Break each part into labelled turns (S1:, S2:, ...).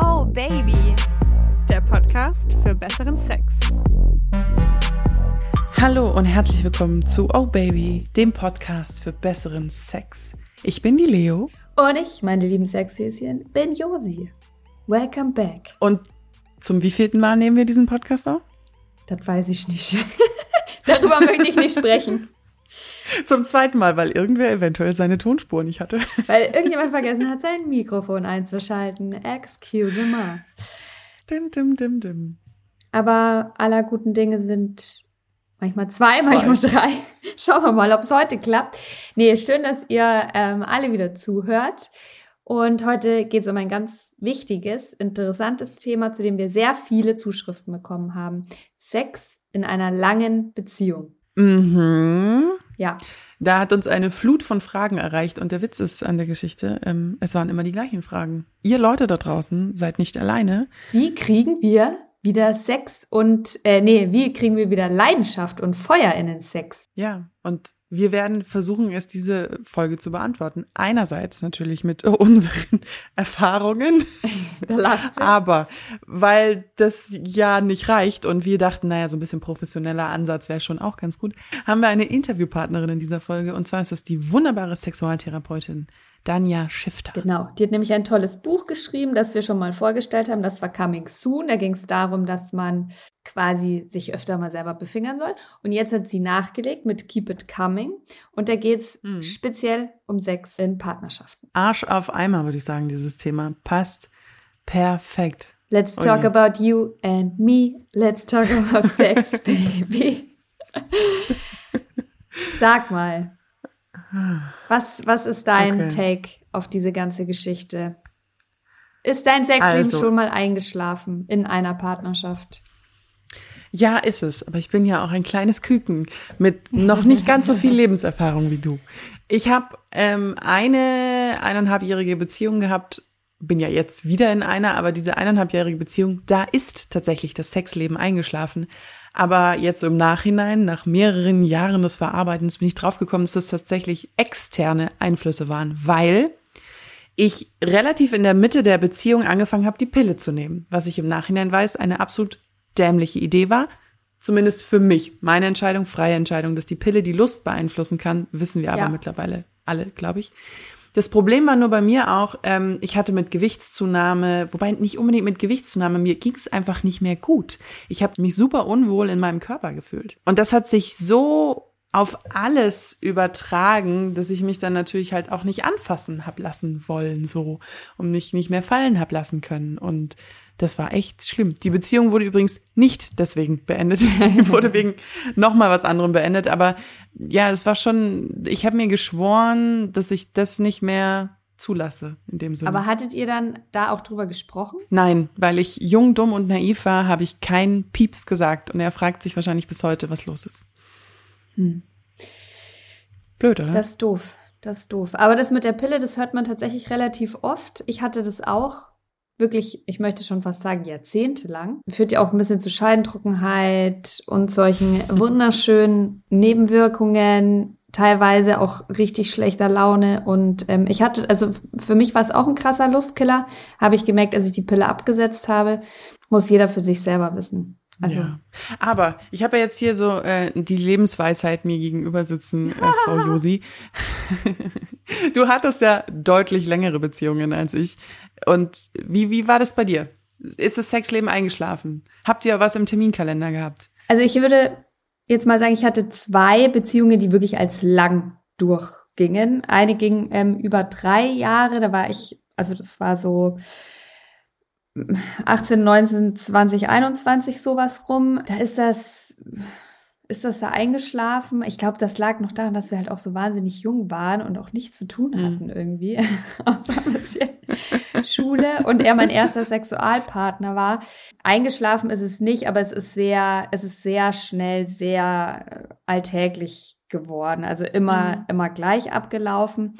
S1: Oh Baby, der Podcast für besseren Sex.
S2: Hallo und herzlich willkommen zu Oh Baby, dem Podcast für besseren Sex. Ich bin die Leo.
S3: Und ich, meine lieben Sexhäschen, bin Josi. Welcome back.
S2: Und zum wievielten Mal nehmen wir diesen Podcast auf?
S3: Das weiß ich nicht. Darüber möchte ich nicht sprechen.
S2: Zum zweiten Mal, weil irgendwer eventuell seine Tonspur nicht hatte.
S3: Weil irgendjemand vergessen hat, sein Mikrofon einzuschalten. Excuse me.
S2: Dim, dim, dim, dim.
S3: Aber aller guten Dinge sind manchmal zwei,
S2: Zwei.
S3: manchmal drei. Schauen wir mal, ob es heute klappt. Nee, schön, dass ihr ähm, alle wieder zuhört. Und heute geht es um ein ganz wichtiges, interessantes Thema, zu dem wir sehr viele Zuschriften bekommen haben. Sex in einer langen Beziehung.
S2: Mhm.
S3: Ja,
S2: Da hat uns eine Flut von Fragen erreicht und der Witz ist an der Geschichte, ähm, es waren immer die gleichen Fragen. Ihr Leute da draußen seid nicht alleine.
S3: Wie kriegen wir wieder Sex und, äh, nee, wie kriegen wir wieder Leidenschaft und Feuer in den Sex?
S2: Ja, und wir werden versuchen, es diese Folge zu beantworten. Einerseits natürlich mit unseren Erfahrungen, aber weil das ja nicht reicht und wir dachten, naja, so ein bisschen professioneller Ansatz wäre schon auch ganz gut, haben wir eine Interviewpartnerin in dieser Folge und zwar ist es die wunderbare Sexualtherapeutin Danja Schifter.
S3: Genau, die hat nämlich ein tolles Buch geschrieben, das wir schon mal vorgestellt haben. Das war Coming Soon. Da ging es darum, dass man quasi sich öfter mal selber befingern soll. Und jetzt hat sie nachgelegt mit Keep It Coming. Und da geht es
S2: Mhm.
S3: speziell um Sex in Partnerschaften.
S2: Arsch auf Eimer, würde ich sagen, dieses Thema. Passt perfekt.
S3: Let's talk about you and me. Let's talk about sex, baby. Sag mal, was, was ist dein
S2: Okay.
S3: Take auf diese ganze Geschichte? Ist dein Sexleben
S2: Also-
S3: schon mal eingeschlafen in einer Partnerschaft?
S2: Ja, ist es. Aber ich bin ja auch ein kleines Küken mit noch nicht ganz so viel Lebenserfahrung wie du. Ich habe ähm, eine eineinhalbjährige Beziehung gehabt, bin ja jetzt wieder in einer, aber diese eineinhalbjährige Beziehung, da ist tatsächlich das Sexleben eingeschlafen. Aber jetzt so im Nachhinein, nach mehreren Jahren des Verarbeitens, bin ich draufgekommen, dass das tatsächlich externe Einflüsse waren, weil ich relativ in der Mitte der Beziehung angefangen habe, die Pille zu nehmen, was ich im Nachhinein weiß, eine absolut dämliche Idee war. Zumindest für mich. Meine Entscheidung, freie Entscheidung, dass die Pille die Lust beeinflussen kann, wissen wir aber
S3: Ja.
S2: mittlerweile alle, glaube ich. Das Problem war nur bei mir auch, ähm, ich hatte mit Gewichtszunahme, wobei nicht unbedingt mit Gewichtszunahme, mir ging es einfach nicht mehr gut. Ich habe mich super unwohl in meinem Körper gefühlt. Und das hat sich so auf alles übertragen, dass ich mich dann natürlich halt auch nicht anfassen hab lassen wollen, so, und mich nicht mehr fallen hab lassen können. Und das war echt schlimm. Die Beziehung wurde übrigens nicht deswegen beendet, Die wurde wegen nochmal was anderem beendet. Aber ja, es war schon, ich habe mir geschworen, dass ich das nicht mehr zulasse in dem Sinne.
S3: Aber hattet ihr dann da auch drüber gesprochen?
S2: Nein, weil ich jung, dumm und naiv war, habe ich keinen Pieps gesagt. Und er fragt sich wahrscheinlich bis heute, was los ist.
S3: Hm.
S2: Blöd, oder?
S3: Das ist doof. Das ist doof. Aber das mit der Pille, das hört man tatsächlich relativ oft. Ich hatte das auch wirklich, ich möchte schon fast sagen, jahrzehntelang. Führt ja auch ein bisschen zu Scheidentrockenheit und solchen wunderschönen Nebenwirkungen, teilweise auch richtig schlechter Laune. Und ähm, ich hatte, also für mich war es auch ein krasser Lustkiller, habe ich gemerkt, als ich die Pille abgesetzt habe. Muss jeder für sich selber wissen. Also,
S2: ja. Aber ich habe ja jetzt hier so äh, die Lebensweisheit mir gegenüber sitzen, äh, Frau Josi. du hattest ja deutlich längere Beziehungen als ich. Und wie, wie war das bei dir? Ist das Sexleben eingeschlafen? Habt ihr was im Terminkalender gehabt?
S3: Also ich würde jetzt mal sagen, ich hatte zwei Beziehungen, die wirklich als lang durchgingen. Eine ging ähm, über drei Jahre, da war ich, also das war so 18, 19, 20, 21 sowas rum. Da ist das, ist das da eingeschlafen. Ich glaube, das lag noch daran, dass wir halt auch so wahnsinnig jung waren und auch nichts zu tun hatten irgendwie. Außer ein bisschen Schule und er mein erster Sexualpartner war. Eingeschlafen ist es nicht, aber es ist sehr, es ist sehr schnell, sehr äh, alltäglich geworden. Also immer,
S2: Mhm.
S3: immer gleich abgelaufen.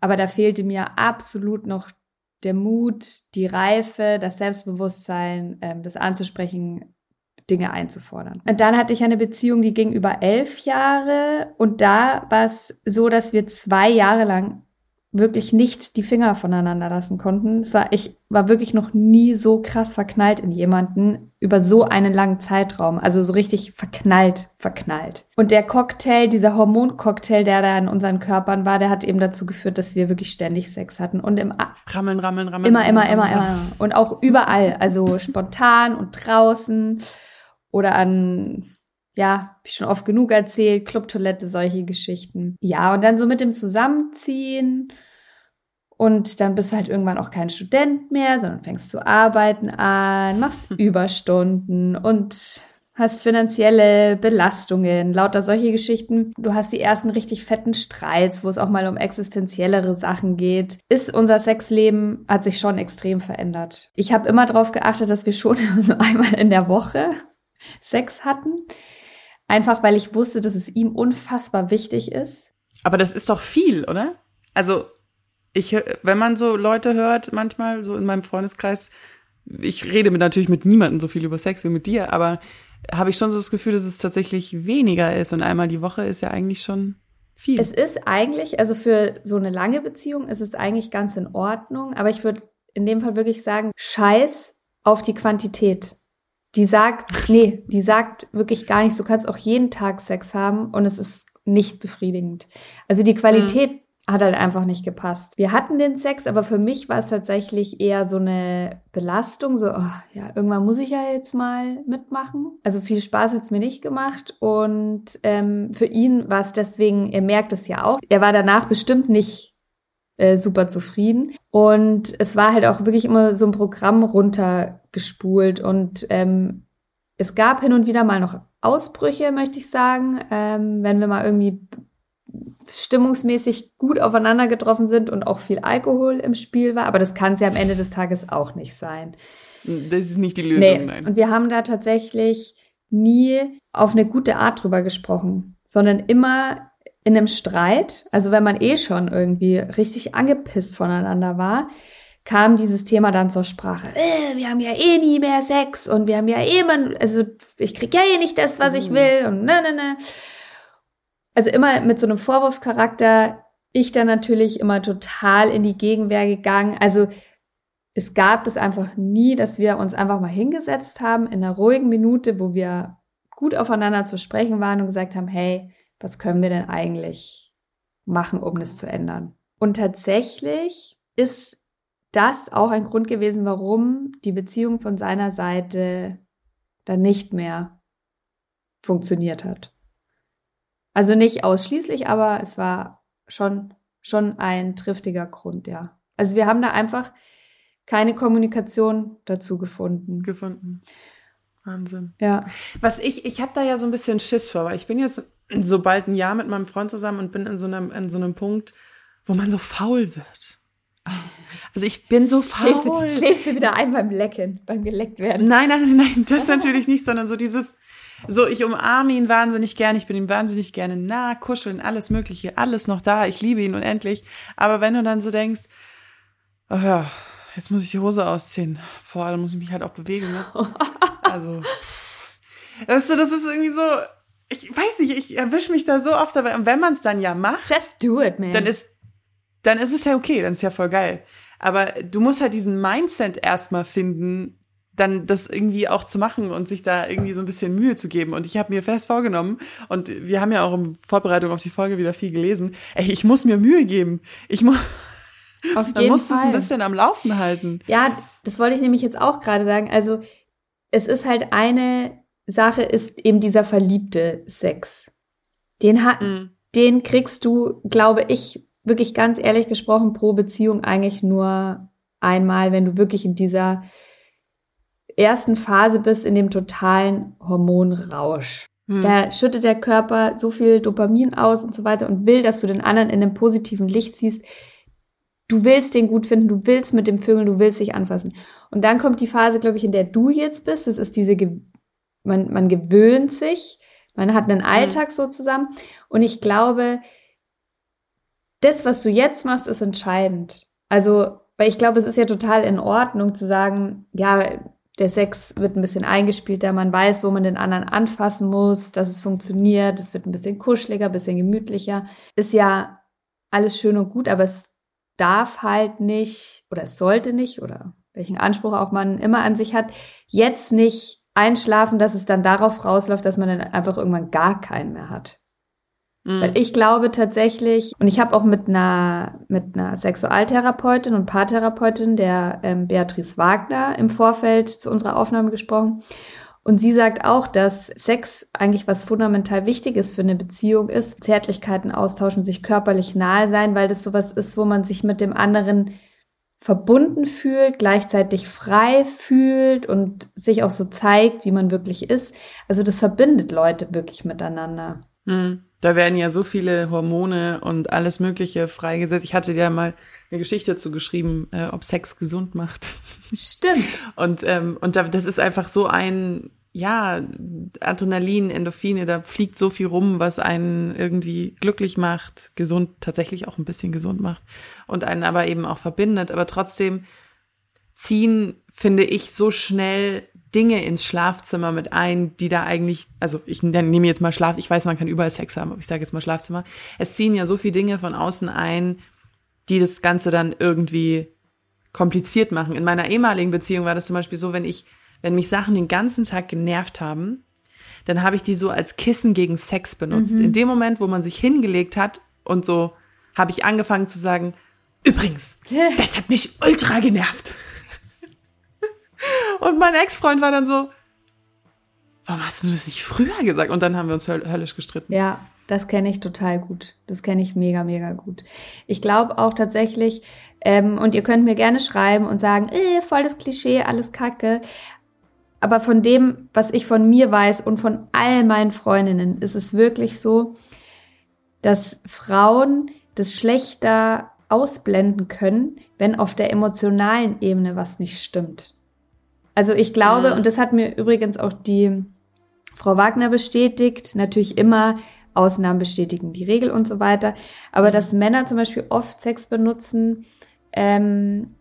S3: Aber da fehlte mir absolut noch der Mut, die Reife, das Selbstbewusstsein, ähm, das anzusprechen, Dinge einzufordern. Und dann hatte ich eine Beziehung, die ging über elf Jahre und da war es so, dass wir zwei Jahre lang wirklich nicht die Finger voneinander lassen konnten. Es war, ich war wirklich noch nie so krass verknallt in jemanden über so einen langen Zeitraum. Also so richtig verknallt, verknallt. Und der Cocktail, dieser Hormoncocktail, der da in unseren Körpern war, der hat eben dazu geführt, dass wir wirklich ständig Sex hatten. Und im
S2: Rammeln, rammeln, rammeln.
S3: Immer, immer, immer, immer. Und auch überall. Also spontan und draußen oder an ja, hab ich schon oft genug erzählt, Clubtoilette, solche Geschichten. Ja, und dann so mit dem Zusammenziehen und dann bist du halt irgendwann auch kein Student mehr, sondern fängst zu arbeiten an, machst Überstunden und hast finanzielle Belastungen, lauter solche Geschichten. Du hast die ersten richtig fetten Streits, wo es auch mal um existenziellere Sachen geht. Ist unser Sexleben hat sich schon extrem verändert. Ich habe immer darauf geachtet, dass wir schon so einmal in der Woche Sex hatten. Einfach weil ich wusste, dass es ihm unfassbar wichtig ist.
S2: Aber das ist doch viel, oder? Also, ich, wenn man so Leute hört, manchmal so in meinem Freundeskreis, ich rede mit, natürlich mit niemandem so viel über Sex wie mit dir, aber habe ich schon so das Gefühl, dass es tatsächlich weniger ist und einmal die Woche ist ja eigentlich schon viel.
S3: Es ist eigentlich, also für so eine lange Beziehung ist es eigentlich ganz in Ordnung, aber ich würde in dem Fall wirklich sagen, scheiß auf die Quantität. Die sagt, nee, die sagt wirklich gar nichts. Du kannst auch jeden Tag Sex haben und es ist nicht befriedigend. Also die Qualität mhm. hat halt einfach nicht gepasst. Wir hatten den Sex, aber für mich war es tatsächlich eher so eine Belastung, so, oh, ja, irgendwann muss ich ja jetzt mal mitmachen. Also viel Spaß hat es mir nicht gemacht und ähm, für ihn war es deswegen, er merkt es ja auch, er war danach bestimmt nicht äh, super zufrieden. Und es war halt auch wirklich immer so ein Programm runtergespult. Und ähm, es gab hin und wieder mal noch Ausbrüche, möchte ich sagen, ähm, wenn wir mal irgendwie stimmungsmäßig gut aufeinander getroffen sind und auch viel Alkohol im Spiel war. Aber das kann es ja am Ende des Tages auch nicht sein.
S2: Das ist nicht die Lösung,
S3: nee. nein. Und wir haben da tatsächlich nie auf eine gute Art drüber gesprochen, sondern immer in einem Streit, also wenn man eh schon irgendwie richtig angepisst voneinander war, kam dieses Thema dann zur Sprache. Äh, wir haben ja eh nie mehr Sex und wir haben ja eh immer, also ich krieg ja eh nicht das, was ich mhm. will und ne, ne, ne. Also immer mit so einem Vorwurfscharakter, ich dann natürlich immer total in die Gegenwehr gegangen. Also es gab das einfach nie, dass wir uns einfach mal hingesetzt haben in einer ruhigen Minute, wo wir gut aufeinander zu sprechen waren und gesagt haben, hey, was können wir denn eigentlich machen, um das zu ändern? Und tatsächlich ist das auch ein Grund gewesen, warum die Beziehung von seiner Seite dann nicht mehr funktioniert hat. Also nicht ausschließlich, aber es war schon, schon ein triftiger Grund, ja. Also wir haben da einfach keine Kommunikation dazu gefunden.
S2: Gefunden. Wahnsinn.
S3: Ja.
S2: Was ich, ich habe da ja so ein bisschen Schiss vor, weil ich bin jetzt so bald ein Jahr mit meinem Freund zusammen und bin in so einem, in so einem Punkt, wo man so faul wird. Also ich bin so faul.
S3: Schläfst du, schläfst du wieder ein beim Lecken, beim geleckt werden?
S2: Nein, nein, nein, das natürlich nicht, sondern so dieses, so ich umarme ihn wahnsinnig gern, ich bin ihm wahnsinnig gerne nah, kuscheln, alles mögliche, alles noch da, ich liebe ihn unendlich. Aber wenn du dann so denkst, oh ja, jetzt muss ich die Hose ausziehen, vor allem muss ich mich halt auch bewegen, ne? Also, weißt du, das ist irgendwie so, ich weiß nicht, ich erwische mich da so oft dabei. Und wenn man es dann ja macht,
S3: just do it, man.
S2: Dann ist, dann ist es ja okay, dann ist ja voll geil. Aber du musst halt diesen Mindset erstmal finden, dann das irgendwie auch zu machen und sich da irgendwie so ein bisschen Mühe zu geben. Und ich habe mir fest vorgenommen, und wir haben ja auch in Vorbereitung auf die Folge wieder viel gelesen, ey, ich muss mir Mühe geben. Ich muss. Auf jeden Dann musst du es ein bisschen am Laufen halten.
S3: Ja, das wollte ich nämlich jetzt auch gerade sagen. Also es ist halt eine Sache ist eben dieser verliebte Sex. Den hat, mhm. den kriegst du, glaube ich, wirklich ganz ehrlich gesprochen pro Beziehung eigentlich nur einmal, wenn du wirklich in dieser ersten Phase bist, in dem totalen Hormonrausch. Mhm. Da schüttet der Körper so viel Dopamin aus und so weiter und will, dass du den anderen in einem positiven Licht siehst. Du willst den gut finden, du willst mit dem Vögeln, du willst dich anfassen. Und dann kommt die Phase, glaube ich, in der du jetzt bist. Das ist diese man, man gewöhnt sich, man hat einen mhm. Alltag so zusammen. Und ich glaube, das, was du jetzt machst, ist entscheidend. Also, weil ich glaube, es ist ja total in Ordnung zu sagen, ja, der Sex wird ein bisschen eingespielter, man weiß, wo man den anderen anfassen muss, dass es funktioniert, es wird ein bisschen kuscheliger, ein bisschen gemütlicher. Ist ja alles schön und gut, aber es darf halt nicht oder es sollte nicht oder welchen Anspruch auch man immer an sich hat, jetzt nicht einschlafen, dass es dann darauf rausläuft, dass man dann einfach irgendwann gar keinen mehr hat. Mhm. Weil ich glaube tatsächlich, und ich habe auch mit einer, mit einer Sexualtherapeutin und Paartherapeutin, der ähm, Beatrice Wagner, im Vorfeld zu unserer Aufnahme gesprochen. Und sie sagt auch, dass Sex eigentlich was fundamental Wichtiges für eine Beziehung ist. Zärtlichkeiten austauschen, sich körperlich nahe sein, weil das sowas ist, wo man sich mit dem anderen verbunden fühlt, gleichzeitig frei fühlt und sich auch so zeigt, wie man wirklich ist. Also das verbindet Leute wirklich miteinander.
S2: Hm. Da werden ja so viele Hormone und alles Mögliche freigesetzt. Ich hatte dir mal eine Geschichte dazu geschrieben, äh, ob Sex gesund macht.
S3: Stimmt.
S2: Und, ähm, und da, das ist einfach so ein, ja, Adrenalin, Endorphine, da fliegt so viel rum, was einen irgendwie glücklich macht, gesund, tatsächlich auch ein bisschen gesund macht und einen aber eben auch verbindet. Aber trotzdem ziehen, finde ich, so schnell Dinge ins Schlafzimmer mit ein, die da eigentlich, also ich nehme jetzt mal Schlaf, ich weiß, man kann überall Sex haben, aber ich sage jetzt mal Schlafzimmer. Es ziehen ja so viele Dinge von außen ein, die das Ganze dann irgendwie kompliziert machen. In meiner ehemaligen Beziehung war das zum Beispiel so, wenn ich, wenn mich Sachen den ganzen Tag genervt haben, dann habe ich die so als Kissen gegen Sex benutzt. Mhm. In dem Moment, wo man sich hingelegt hat und so, habe ich angefangen zu sagen, übrigens, das hat mich ultra genervt. Und mein Ex-Freund war dann so, warum hast du das nicht früher gesagt? Und dann haben wir uns höllisch gestritten.
S3: Ja, das kenne ich total gut. Das kenne ich mega, mega gut. Ich glaube auch tatsächlich, ähm, und ihr könnt mir gerne schreiben und sagen, äh, voll das Klischee, alles Kacke. Aber von dem, was ich von mir weiß und von all meinen Freundinnen, ist es wirklich so, dass Frauen das schlechter ausblenden können, wenn auf der emotionalen Ebene was nicht stimmt. Also ich glaube, mhm. und das hat mir übrigens auch die Frau Wagner bestätigt, natürlich immer Ausnahmen bestätigen die Regel und so weiter, aber mhm. dass Männer zum Beispiel oft Sex benutzen, ähm,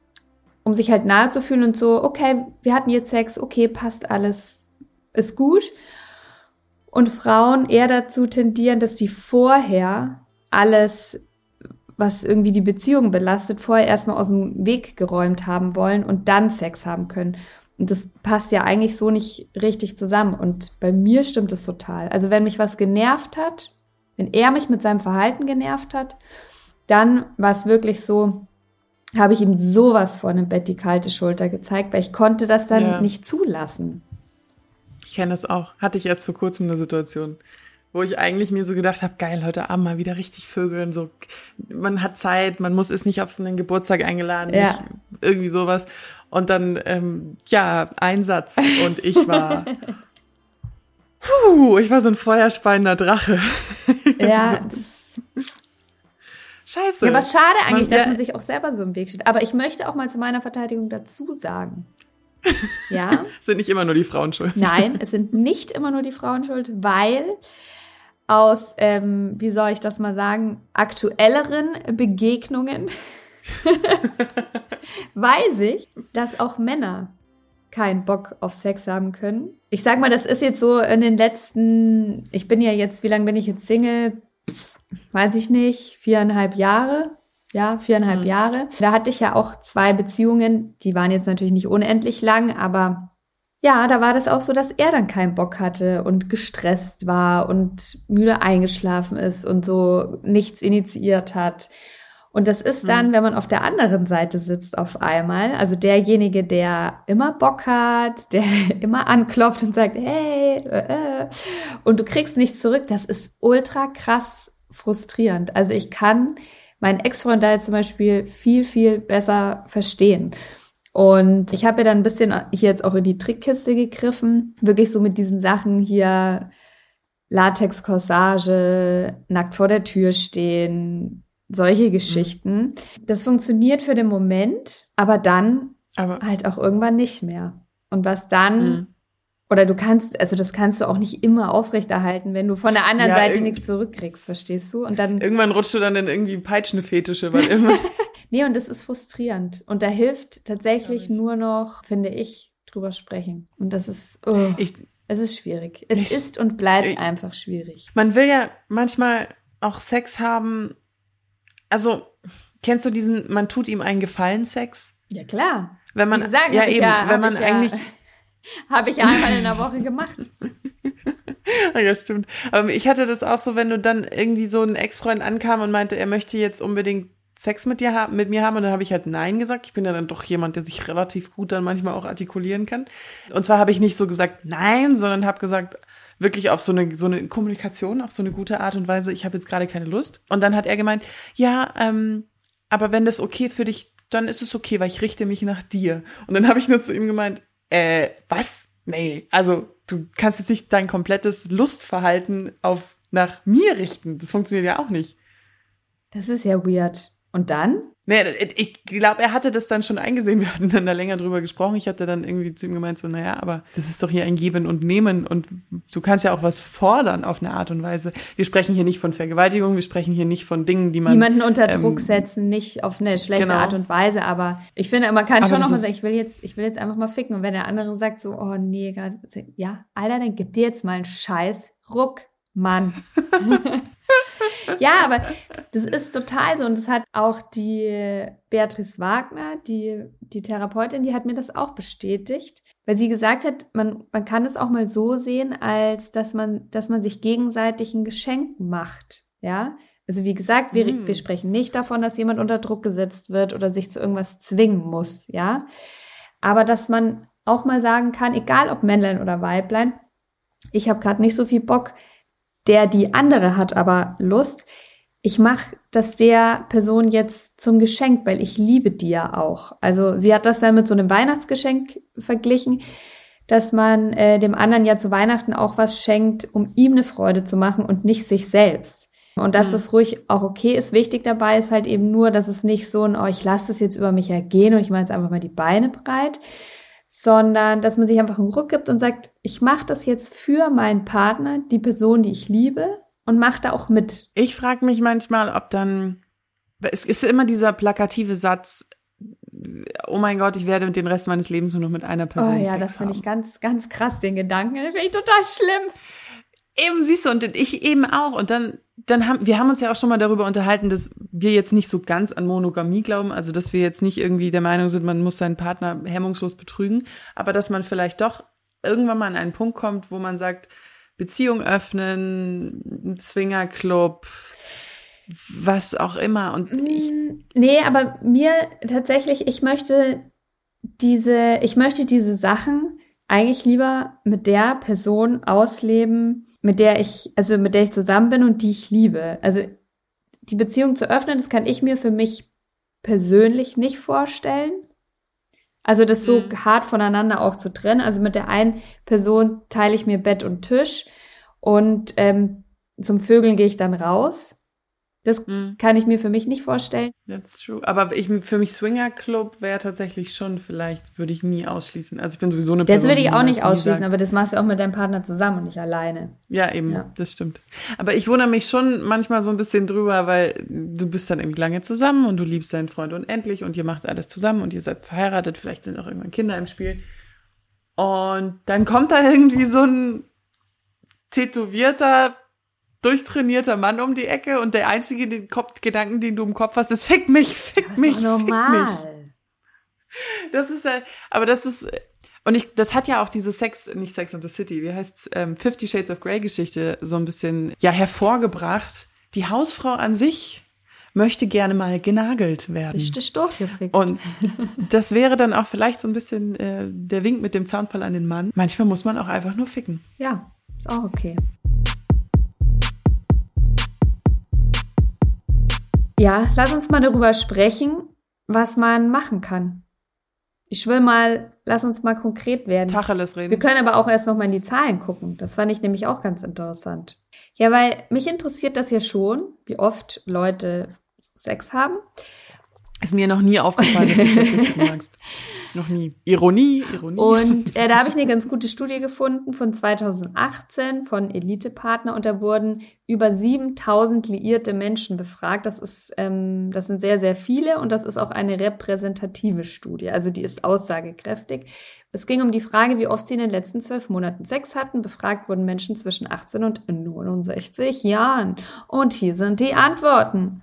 S3: um sich halt nahe zu fühlen und so, okay, wir hatten jetzt Sex, okay, passt alles, ist gut. Und Frauen eher dazu tendieren, dass die vorher alles, was irgendwie die Beziehung belastet, vorher erstmal aus dem Weg geräumt haben wollen und dann Sex haben können. Und das passt ja eigentlich so nicht richtig zusammen. Und bei mir stimmt es total. Also wenn mich was genervt hat, wenn er mich mit seinem Verhalten genervt hat, dann war es wirklich so, habe ich ihm sowas von im Bett die kalte Schulter gezeigt, weil ich konnte das dann ja. nicht zulassen.
S2: Ich kenne das auch. Hatte ich erst vor kurzem eine Situation, wo ich eigentlich mir so gedacht habe, geil, heute Abend mal wieder richtig vögeln, so man hat Zeit, man muss ist nicht auf einen Geburtstag eingeladen, ja. nicht irgendwie sowas. Und dann, ähm, ja, Einsatz. Und ich war, puh, ich war so ein feuerspeiender Drache.
S3: Ja, so. Scheiße. Ja, aber schade eigentlich, man, dass man sich auch selber so im Weg steht. Aber ich möchte auch mal zu meiner Verteidigung dazu sagen. Ja.
S2: sind nicht immer nur die Frauen schuld.
S3: Nein, es sind nicht immer nur die Frauen schuld, weil aus, ähm, wie soll ich das mal sagen, aktuelleren Begegnungen weiß ich, dass auch Männer keinen Bock auf Sex haben können. Ich sag mal, das ist jetzt so in den letzten, ich bin ja jetzt, wie lange bin ich jetzt Single? weiß ich nicht, viereinhalb Jahre. Ja, viereinhalb mhm. Jahre. Da hatte ich ja auch zwei Beziehungen, die waren jetzt natürlich nicht unendlich lang, aber ja, da war das auch so, dass er dann keinen Bock hatte und gestresst war und müde eingeschlafen ist und so nichts initiiert hat. Und das ist dann, hm. wenn man auf der anderen Seite sitzt auf einmal, also derjenige, der immer Bock hat, der immer anklopft und sagt, hey, äh, äh, und du kriegst nichts zurück, das ist ultra krass frustrierend. Also ich kann meinen Ex-Freund da jetzt zum Beispiel viel, viel besser verstehen. Und ich habe ja dann ein bisschen hier jetzt auch in die Trickkiste gegriffen, wirklich so mit diesen Sachen hier Latex-Corsage, nackt vor der Tür stehen, solche mhm. Geschichten. Das funktioniert für den Moment, aber dann aber halt auch irgendwann nicht mehr. Und was dann, mhm. oder du kannst, also das kannst du auch nicht immer aufrechterhalten, wenn du von der anderen ja, Seite nichts zurückkriegst, verstehst du? Und dann.
S2: Irgendwann rutscht du dann in irgendwie Peitschenfetische, weil immer.
S3: nee, und das ist frustrierend. Und da hilft tatsächlich nur noch, finde ich, drüber sprechen. Und das ist, oh, ich, es ist schwierig. Es ich, ist und bleibt ich, einfach schwierig.
S2: Man will ja manchmal auch Sex haben, also Kennst du diesen, man tut ihm einen Gefallen Sex?
S3: Ja, klar.
S2: Wenn man,
S3: gesagt,
S2: ja eben,
S3: ja-
S2: wenn man
S3: ich ja-
S2: eigentlich,
S3: Habe ich ja einmal in der Woche gemacht.
S2: ja stimmt. Aber ich hatte das auch so, wenn du dann irgendwie so ein Ex-Freund ankam und meinte, er möchte jetzt unbedingt Sex mit dir haben, mit mir haben und dann habe ich halt Nein gesagt. Ich bin ja dann doch jemand, der sich relativ gut dann manchmal auch artikulieren kann. Und zwar habe ich nicht so gesagt Nein, sondern habe gesagt wirklich auf so eine so eine Kommunikation, auf so eine gute Art und Weise. Ich habe jetzt gerade keine Lust. Und dann hat er gemeint, ja, ähm, aber wenn das okay für dich, dann ist es okay, weil ich richte mich nach dir. Und dann habe ich nur zu ihm gemeint, äh, was? Nee, also du kannst jetzt nicht dein komplettes Lustverhalten auf nach mir richten. Das funktioniert ja auch nicht.
S3: Das ist ja weird. Und dann?
S2: Nee, ich glaube, er hatte das dann schon eingesehen. Wir hatten dann da länger drüber gesprochen. Ich hatte dann irgendwie zu ihm gemeint, so, naja, aber das ist doch hier ein Geben und Nehmen und du kannst ja auch was fordern auf eine Art und Weise. Wir sprechen hier nicht von Vergewaltigung, wir sprechen hier nicht von Dingen, die man.
S3: Niemanden unter Druck
S2: ähm,
S3: setzen, nicht auf eine schlechte
S2: genau.
S3: Art und Weise, aber ich finde, man kann
S2: Aber
S3: schon noch mal sagen, ich will jetzt, ich will jetzt einfach mal ficken. Und wenn der andere sagt so, oh nee, gerade, ja, Alter, dann gib dir jetzt mal einen Scheiß Ruck, Mann. ja, aber das ist total so. Und das hat auch die Beatrice Wagner, die, die Therapeutin, die hat mir das auch bestätigt, weil sie gesagt hat, man, man kann es auch mal so sehen, als dass man, dass man sich gegenseitig ein Geschenk macht. Ja, also wie gesagt, wir,
S2: Hm.
S3: wir sprechen nicht davon, dass jemand unter Druck gesetzt wird oder sich zu irgendwas zwingen muss, ja. Aber dass man auch mal sagen kann, egal ob Männlein oder Weiblein, ich habe gerade nicht so viel Bock, der die andere hat aber Lust. Ich mache das der Person jetzt zum Geschenk, weil ich liebe die ja auch. Also sie hat das dann mit so einem Weihnachtsgeschenk verglichen, dass man äh, dem anderen ja zu Weihnachten auch was schenkt, um ihm eine Freude zu machen und nicht sich selbst. Und dass
S2: Mhm.
S3: das ruhig auch okay ist. Wichtig dabei ist halt eben nur, dass es nicht so ein, oh, ich lasse das jetzt über mich ergehen und ich mache jetzt einfach mal die Beine breit, sondern dass man sich einfach einen Ruck gibt und sagt, ich mache das jetzt für meinen Partner, die Person, die ich liebe und mache da auch mit.
S2: Ich frage mich manchmal, ob dann, es ist immer dieser plakative Satz, oh mein Gott, ich werde den Rest meines Lebens nur noch mit einer
S3: Oh
S2: Person
S3: ja,
S2: Sex
S3: das finde ich ganz, ganz krass, den Gedanken. Finde ich total schlimm.
S2: Eben, siehst du, und ich eben auch. Und dann, dann haben, wir haben uns ja auch schon mal darüber unterhalten, dass wir jetzt nicht so ganz an Monogamie glauben, also dass wir jetzt nicht irgendwie der Meinung sind, man muss seinen Partner hemmungslos betrügen, aber dass man vielleicht doch irgendwann mal an einen Punkt kommt, wo man sagt, Beziehung öffnen, Swingerclub, was auch immer. Und ich,
S3: Mm, Nee, aber mir tatsächlich, ich möchte diese, ich möchte diese Sachen eigentlich lieber mit der Person ausleben, mit der ich, also mit der ich zusammen bin und die ich liebe. Also die Beziehung zu öffnen, das kann ich mir für mich persönlich nicht vorstellen. Also das so
S2: Mhm.
S3: hart voneinander auch zu trennen. Also mit der einen Person teile ich mir Bett und Tisch und ähm, zum Vögeln gehe ich dann raus. Das
S2: hm,
S3: kann ich mir für mich nicht vorstellen.
S2: that's true. Aber ich, für mich Swingerclub wäre tatsächlich schon, vielleicht würde ich nie ausschließen. Also ich bin sowieso eine
S3: Das
S2: Person.
S3: würde ich auch nicht ausschließen, aber das machst du auch mit deinem Partner zusammen und nicht alleine.
S2: Ja, eben,
S3: Ja.
S2: das stimmt. Aber ich wundere mich schon manchmal so ein bisschen drüber, weil du bist dann irgendwie lange zusammen und du liebst deinen Freund unendlich und ihr macht alles zusammen und ihr seid verheiratet, vielleicht sind auch irgendwann Kinder im Spiel. Und dann kommt da irgendwie so ein tätowierter, durchtrainierter Mann um die Ecke und der einzige den Kopf, Gedanken, den du im Kopf hast, ist fick mich, fick
S3: Das
S2: mich,
S3: ist doch
S2: fick mich.
S3: normal.
S2: Das ist ja, aber das ist, und ich, das hat ja auch diese Sex, nicht Sex and the City, wie heißt's, ähm, Fifty Shades of Grey Geschichte so ein bisschen, ja, hervorgebracht. Die Hausfrau an sich möchte gerne mal genagelt werden.
S3: Richtig durchgefickt.
S2: Und das wäre dann auch vielleicht so ein bisschen äh, der Wink mit dem Zaunfall an den Mann. Manchmal muss man auch einfach nur ficken.
S3: ja, ist auch okay. Ja, lass uns mal darüber sprechen, was man machen kann. Ich will mal, lass uns mal konkret werden.
S2: Tacheles reden.
S3: Wir können aber auch erst noch mal in die Zahlen gucken. Das fand ich nämlich auch ganz interessant. Ja, weil mich interessiert das ja schon, wie oft Leute Sex haben.
S2: Ist mir noch nie aufgefallen, dass du Statistiken magst. Noch nie. Ironie, Ironie.
S3: Und äh, da habe ich eine ganz gute Studie gefunden von 2018 von Elite-Partner und da wurden über 7000 liierte Menschen befragt. Das ist, ähm, das sind sehr, sehr viele und das ist auch eine repräsentative Studie. Also die ist aussagekräftig. Es ging um die Frage, wie oft sie in den letzten zwölf Monaten Sex hatten. Befragt wurden Menschen zwischen 18 und 69 Jahren. Und hier sind die Antworten.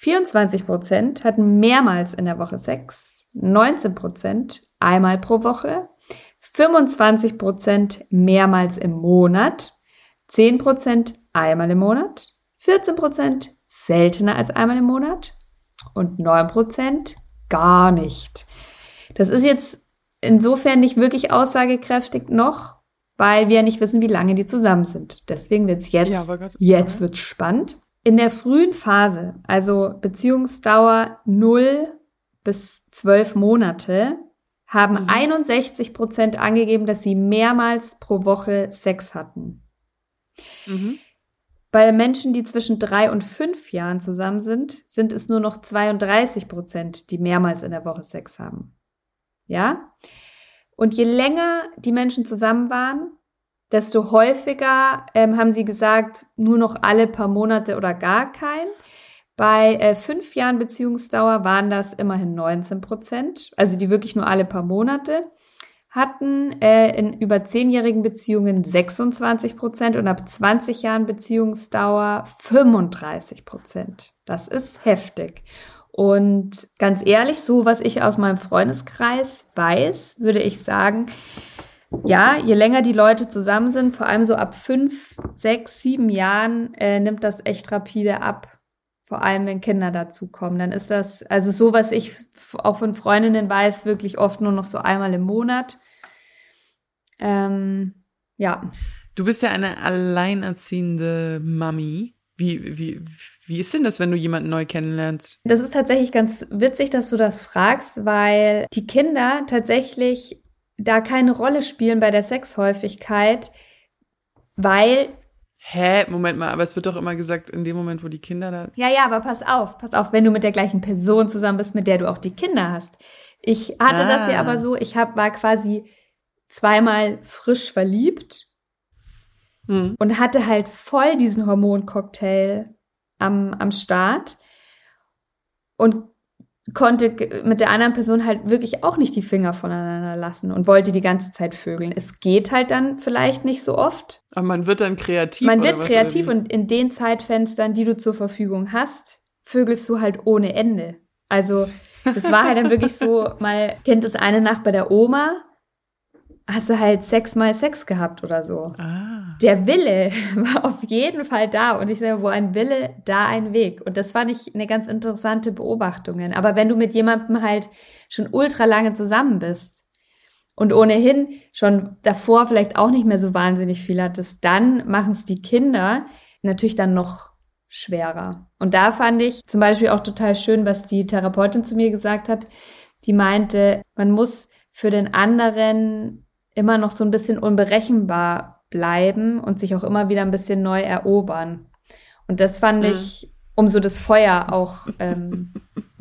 S3: 24 Prozent hatten mehrmals in der Woche Sex, 19 Prozent einmal pro Woche, 25 Prozent mehrmals im Monat, 10 Prozent einmal im Monat, 14 Prozent seltener als einmal im Monat und 9 Prozent gar nicht. Das ist jetzt insofern nicht wirklich aussagekräftig noch, weil wir ja nicht wissen, wie lange die zusammen sind. Deswegen wird's jetzt, ja, jetzt wird's spannend. In der frühen Phase, also Beziehungsdauer 0 bis 12 Monate, haben mhm. 61 Prozent angegeben, dass sie mehrmals pro Woche Sex hatten. Mhm. Bei Menschen, die zwischen drei und fünf Jahren zusammen sind, sind es nur noch 32 Prozent, die mehrmals in der Woche Sex haben. Ja? Und je länger die Menschen zusammen waren, desto häufiger ähm, haben sie gesagt, nur noch alle paar Monate oder gar kein. Bei äh, fünf Jahren Beziehungsdauer waren das immerhin 19 Prozent, also die wirklich nur alle paar Monate hatten äh, in über zehnjährigen Beziehungen 26 Prozent und ab 20 Jahren Beziehungsdauer 35 Prozent. Das ist heftig. Und ganz ehrlich, so was ich aus meinem Freundeskreis weiß, würde ich sagen, ja, je länger die Leute zusammen sind, vor allem so ab fünf, sechs, sieben Jahren, äh, nimmt das echt rapide ab. Vor allem, wenn Kinder dazukommen. Dann ist das, also so, was ich auch von Freundinnen weiß, wirklich oft nur noch so einmal im Monat. Ähm, ja.
S2: Du bist ja eine alleinerziehende Mami. Wie, wie, wie ist denn das, wenn du jemanden neu kennenlernst?
S3: Das ist tatsächlich ganz witzig, dass du das fragst, weil die Kinder tatsächlich da keine Rolle spielen bei der Sexhäufigkeit, weil
S2: Hä? Moment mal, aber es wird doch immer gesagt, in dem Moment, wo die Kinder da.
S3: Ja, ja, aber pass auf, pass auf, wenn du mit der gleichen Person zusammen bist, mit der du auch die Kinder hast. Ich hatte ah. das ja ah. aber so, ich hab, war quasi zweimal frisch verliebt hm. und hatte halt voll diesen Hormoncocktail am, am Start und konnte mit der anderen Person halt wirklich auch nicht die Finger voneinander lassen und wollte die ganze Zeit vögeln. Es geht halt dann vielleicht nicht so oft.
S2: Aber man wird dann kreativ.
S3: Man wird kreativ und in den Zeitfenstern, die du zur Verfügung hast, vögelst du halt ohne Ende. Also das war halt dann wirklich so, mal kennt das eine Nacht bei der Oma hast du halt sechsmal Sex gehabt oder so. Ah. Der Wille war auf jeden Fall da. Und ich sage, wo ein Wille, da ein Weg. Und das fand ich eine ganz interessante Beobachtung. Aber wenn du mit jemandem halt schon ultra lange zusammen bist und ohnehin schon davor vielleicht auch nicht mehr so wahnsinnig viel hattest, dann machen es die Kinder natürlich dann noch schwerer. Und da fand ich zum Beispiel auch total schön, was die Therapeutin zu mir gesagt hat. Die meinte, man muss für den anderen immer noch so ein bisschen unberechenbar bleiben und sich auch immer wieder ein bisschen neu erobern. Und das fand mhm. ich, um so das Feuer auch. Ähm,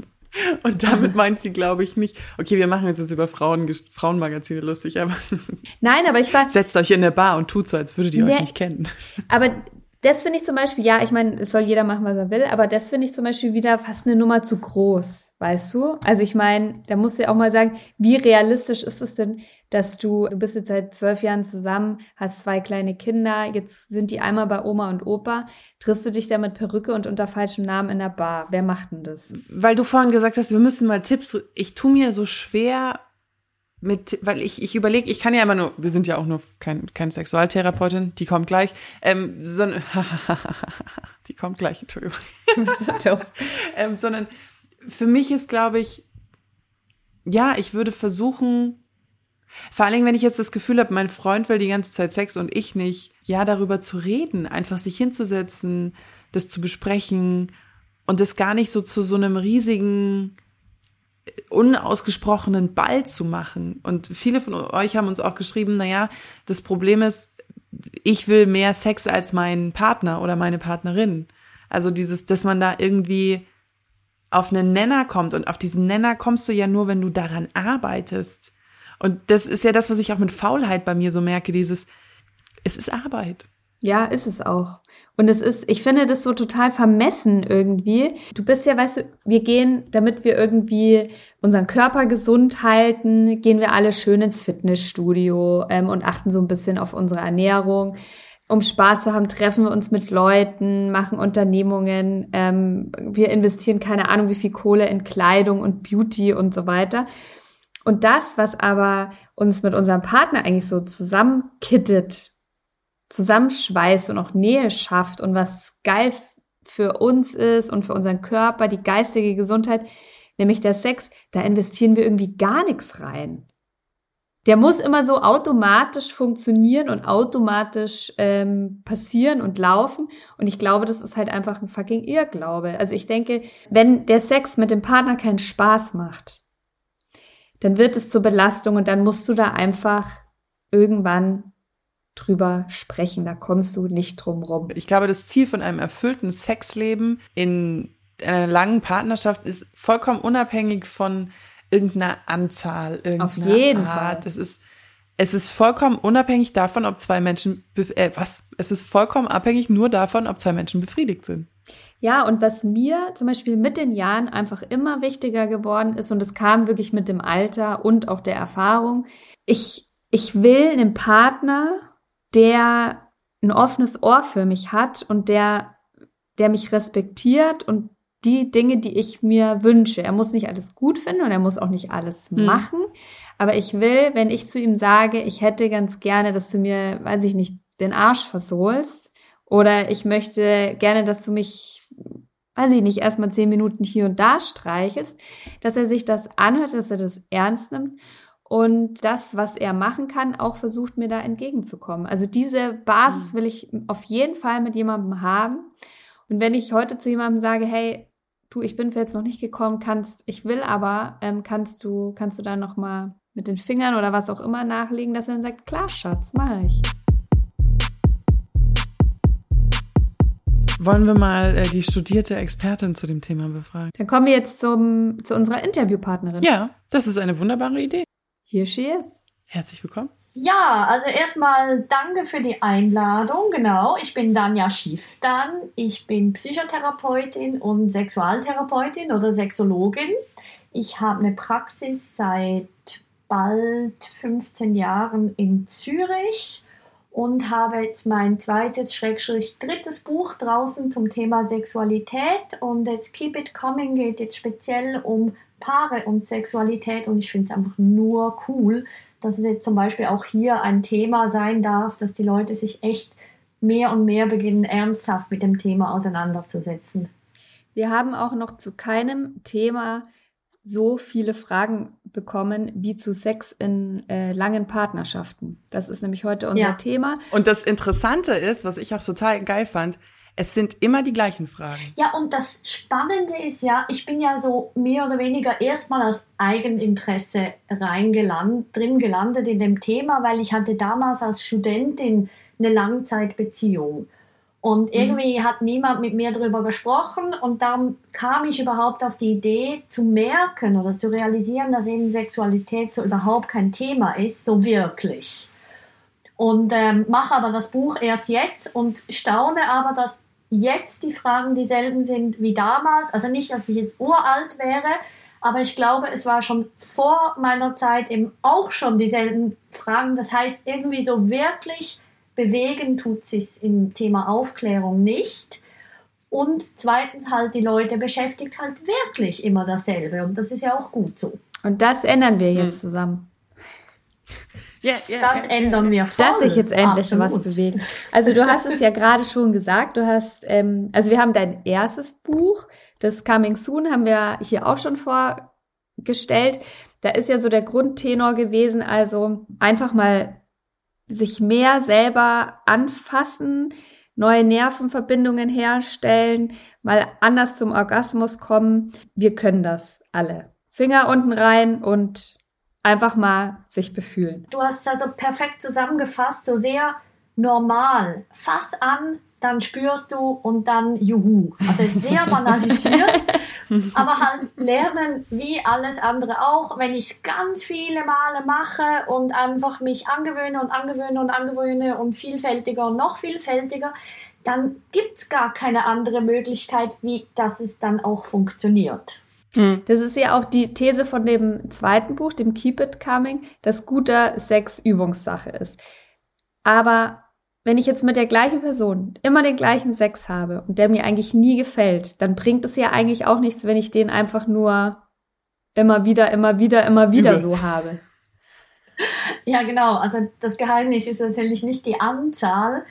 S2: und damit meint sie, glaube ich, nicht, okay, wir machen jetzt, jetzt über Frauen, Frauenmagazine lustig, aber.
S3: Nein, aber ich war.
S2: Setzt euch in der Bar und tut so, als würdet ihr ne, euch nicht kennen.
S3: Aber das finde ich zum Beispiel, ja, ich meine, es soll jeder machen, was er will, aber das finde ich zum Beispiel wieder fast eine Nummer zu groß, weißt du? Also ich meine, da musst du ja auch mal sagen, wie realistisch ist es denn, dass du, du bist jetzt seit zwölf Jahren zusammen, hast zwei kleine Kinder, jetzt sind die einmal bei Oma und Opa, triffst du dich da mit Perücke und unter falschem Namen in der Bar. Wer macht denn das?
S2: Weil du vorhin gesagt hast, wir müssen mal Tipps, ich tue mir so schwer, mit, weil ich, ich überlege, ich kann ja immer nur, wir sind ja auch nur kein, keine Sexualtherapeutin, die kommt gleich, ähm, sondern, die kommt gleich, Entschuldigung. ähm, sondern für mich ist, glaube ich, ja, ich würde versuchen, vor allen Dingen, wenn ich jetzt das Gefühl habe, mein Freund will die ganze Zeit Sex und ich nicht, ja, darüber zu reden, einfach sich hinzusetzen, das zu besprechen und das gar nicht so zu so einem riesigen, unausgesprochenen Ball zu machen. Und viele von euch haben uns auch geschrieben, naja, das Problem ist, ich will mehr Sex als mein Partner oder meine Partnerin. Also dieses, dass man da irgendwie auf einen Nenner kommt und auf diesen Nenner kommst du ja nur, wenn du daran arbeitest. Und das ist ja das, was ich auch mit Faulheit bei mir so merke, dieses, es ist Arbeit.
S3: Ja, ist es auch. Und es ist, ich finde das so total vermessen irgendwie. Du bist ja, weißt du, wir gehen, damit wir irgendwie unseren Körper gesund halten, gehen wir alle schön ins Fitnessstudio ähm, und achten so ein bisschen auf unsere Ernährung. Um Spaß zu haben, treffen wir uns mit Leuten, machen Unternehmungen, ähm, wir investieren keine Ahnung wie viel Kohle in Kleidung und Beauty und so weiter. Und das, was aber uns mit unserem Partner eigentlich so zusammenkittet, zusammenschweißt und auch Nähe schafft und was geil für uns ist und für unseren Körper, die geistige Gesundheit, nämlich der Sex, da investieren wir irgendwie gar nichts rein. Der muss immer so automatisch funktionieren und automatisch ähm, passieren und laufen. Und ich glaube, das ist halt einfach ein fucking Irrglaube. Also ich denke, wenn der Sex mit dem Partner keinen Spaß macht, dann wird es zur Belastung und dann musst du da einfach irgendwann drüber sprechen. Da kommst du nicht drum rum.
S2: Ich glaube, das Ziel von einem erfüllten Sexleben in einer langen Partnerschaft ist vollkommen unabhängig von irgendeiner Anzahl, irgendeiner
S3: Auf jeden
S2: Art.
S3: Fall.
S2: Es ist, es ist vollkommen unabhängig davon, ob zwei Menschen, äh, was? Es ist vollkommen abhängig nur davon, ob zwei Menschen befriedigt sind.
S3: Ja, und was mir zum Beispiel mit den Jahren einfach immer wichtiger geworden ist, und es kam wirklich mit dem Alter und auch der Erfahrung, ich, ich will einen Partner, der ein offenes Ohr für mich hat und der, der mich respektiert und die Dinge, die ich mir wünsche. Er muss nicht alles gut finden und er muss auch nicht alles
S2: Hm.
S3: machen. Aber ich will, wenn ich zu ihm sage, ich hätte ganz gerne, dass du mir, weiß ich nicht, den Arsch versohlst oder ich möchte gerne, dass du mich, weiß ich nicht, erstmal zehn Minuten hier und da streichelst, dass er sich das anhört, dass er das ernst nimmt und das, was er machen kann, auch versucht, mir da entgegenzukommen. Also diese Basis
S2: Mhm.
S3: will ich auf jeden Fall mit jemandem haben. Und wenn ich heute zu jemandem sage, hey, du, ich bin für jetzt noch nicht gekommen, kannst, ich will aber, ähm, kannst du, kannst du da noch mal mit den Fingern oder was auch immer nachlegen, dass er dann sagt, klar, Schatz, mache ich.
S2: Wollen wir mal äh, die studierte Expertin zu dem Thema befragen?
S3: Dann kommen wir jetzt zum, zu unserer Interviewpartnerin.
S2: Ja, das ist eine wunderbare Idee.
S3: Here she is.
S2: Herzlich willkommen.
S4: Ja, also erstmal danke für die Einladung. Genau, ich bin Danja Schifftan. Ich bin Psychotherapeutin und Sexualtherapeutin oder Sexologin. Ich habe eine Praxis seit bald 15 Jahren in Zürich und habe jetzt mein zweites, schrägstrich drittes Buch draußen zum Thema Sexualität. Und jetzt Keep It Coming geht jetzt speziell um Paare und Sexualität und ich finde es einfach nur cool, dass es jetzt zum Beispiel auch hier ein Thema sein darf, dass die Leute sich echt mehr und mehr beginnen, ernsthaft mit dem Thema auseinanderzusetzen.
S3: Wir haben auch noch zu keinem Thema so viele Fragen bekommen wie zu Sex in äh, langen Partnerschaften. Das ist nämlich heute unser
S4: Ja.
S3: Thema.
S2: Und das Interessante ist, was ich auch total geil fand, es sind immer die gleichen Fragen.
S4: Ja, und das Spannende ist ja, ich bin ja so mehr oder weniger erstmal aus Eigeninteresse reingelandet, drin gelandet in dem Thema, weil ich hatte damals als Studentin eine Langzeitbeziehung. Und irgendwie hat niemand mit mir darüber gesprochen und darum kam ich überhaupt auf die Idee zu merken oder zu realisieren, dass eben Sexualität so überhaupt kein Thema ist, so wirklich. Und ähm, mache aber das Buch erst jetzt und staune aber, dass jetzt die Fragen dieselben sind wie damals. Also nicht, dass ich jetzt uralt wäre, aber ich glaube, es war schon vor meiner Zeit eben auch schon dieselben Fragen. Das heißt, irgendwie so wirklich bewegen tut sich im Thema Aufklärung nicht. Und zweitens halt, die Leute beschäftigt halt wirklich immer dasselbe. Und das ist ja auch gut so.
S3: Und das ändern wir jetzt
S2: Hm.
S3: zusammen.
S2: Ja, ja,
S4: Das
S2: ja,
S4: ändern wir voll.
S3: dass sich jetzt endlich was
S4: Absolut.
S3: bewegt. Also du hast es ja gerade schon gesagt, du hast, ähm, also wir haben dein erstes Buch, das Coming Soon, haben wir hier auch schon vorgestellt. Da ist ja so der Grundtenor gewesen, also einfach mal sich mehr selber anfassen, neue Nervenverbindungen herstellen, mal anders zum Orgasmus kommen. Wir können das alle. Finger unten rein und einfach mal sich befühlen.
S4: Du hast also perfekt zusammengefasst, so sehr normal. Fass an, dann spürst du und dann juhu. Also sehr banalisiert, aber halt lernen wie alles andere auch. Wenn ich ganz viele Male mache und einfach mich angewöhne und angewöhne und angewöhne und vielfältiger und noch vielfältiger, dann gibt es gar keine andere Möglichkeit, wie dass es dann auch funktioniert.
S3: Das ist ja auch die These von dem zweiten Buch, dem Keep It Coming, dass guter Sex Übungssache ist. Aber wenn ich jetzt mit der gleichen Person immer den gleichen Sex habe und der mir eigentlich nie gefällt, dann bringt es ja eigentlich auch nichts, wenn ich den einfach nur immer wieder, immer wieder, immer wieder Über. so habe.
S4: Ja, genau. Also das Geheimnis ist natürlich nicht die Anzahl,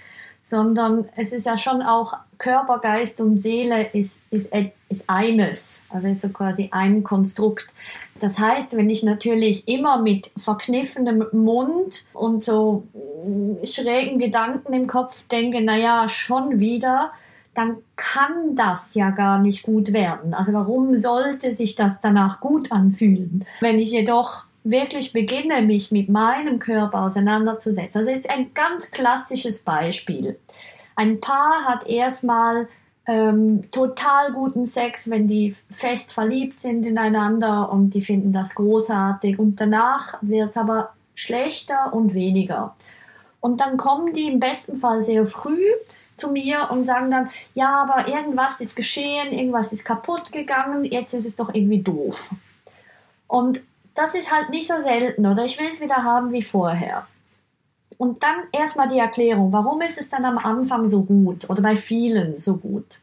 S4: sondern es ist ja schon auch Körper, Geist und Seele ist, ist, ist eines. Also ist so quasi ein Konstrukt. Das heißt, wenn ich natürlich immer mit verkniffenem Mund und so mm, schrägen Gedanken im Kopf denke, naja, schon wieder, dann kann das ja gar nicht gut werden. Also warum sollte sich das danach gut anfühlen? Wenn ich jedoch wirklich beginne, mich mit meinem Körper auseinanderzusetzen. Also jetzt ein ganz klassisches Beispiel. Ein Paar hat erstmal ähm, total guten Sex, wenn die fest verliebt sind ineinander und die finden das großartig. Und danach wird es aber schlechter und weniger. Und dann kommen die im besten Fall sehr früh zu mir und sagen dann, ja, aber irgendwas ist geschehen, irgendwas ist kaputt gegangen, jetzt ist es doch irgendwie doof. Und das ist halt nicht so selten, oder ich will es wieder haben wie vorher. Und dann erstmal die Erklärung, warum ist es dann am Anfang so gut oder bei vielen so gut?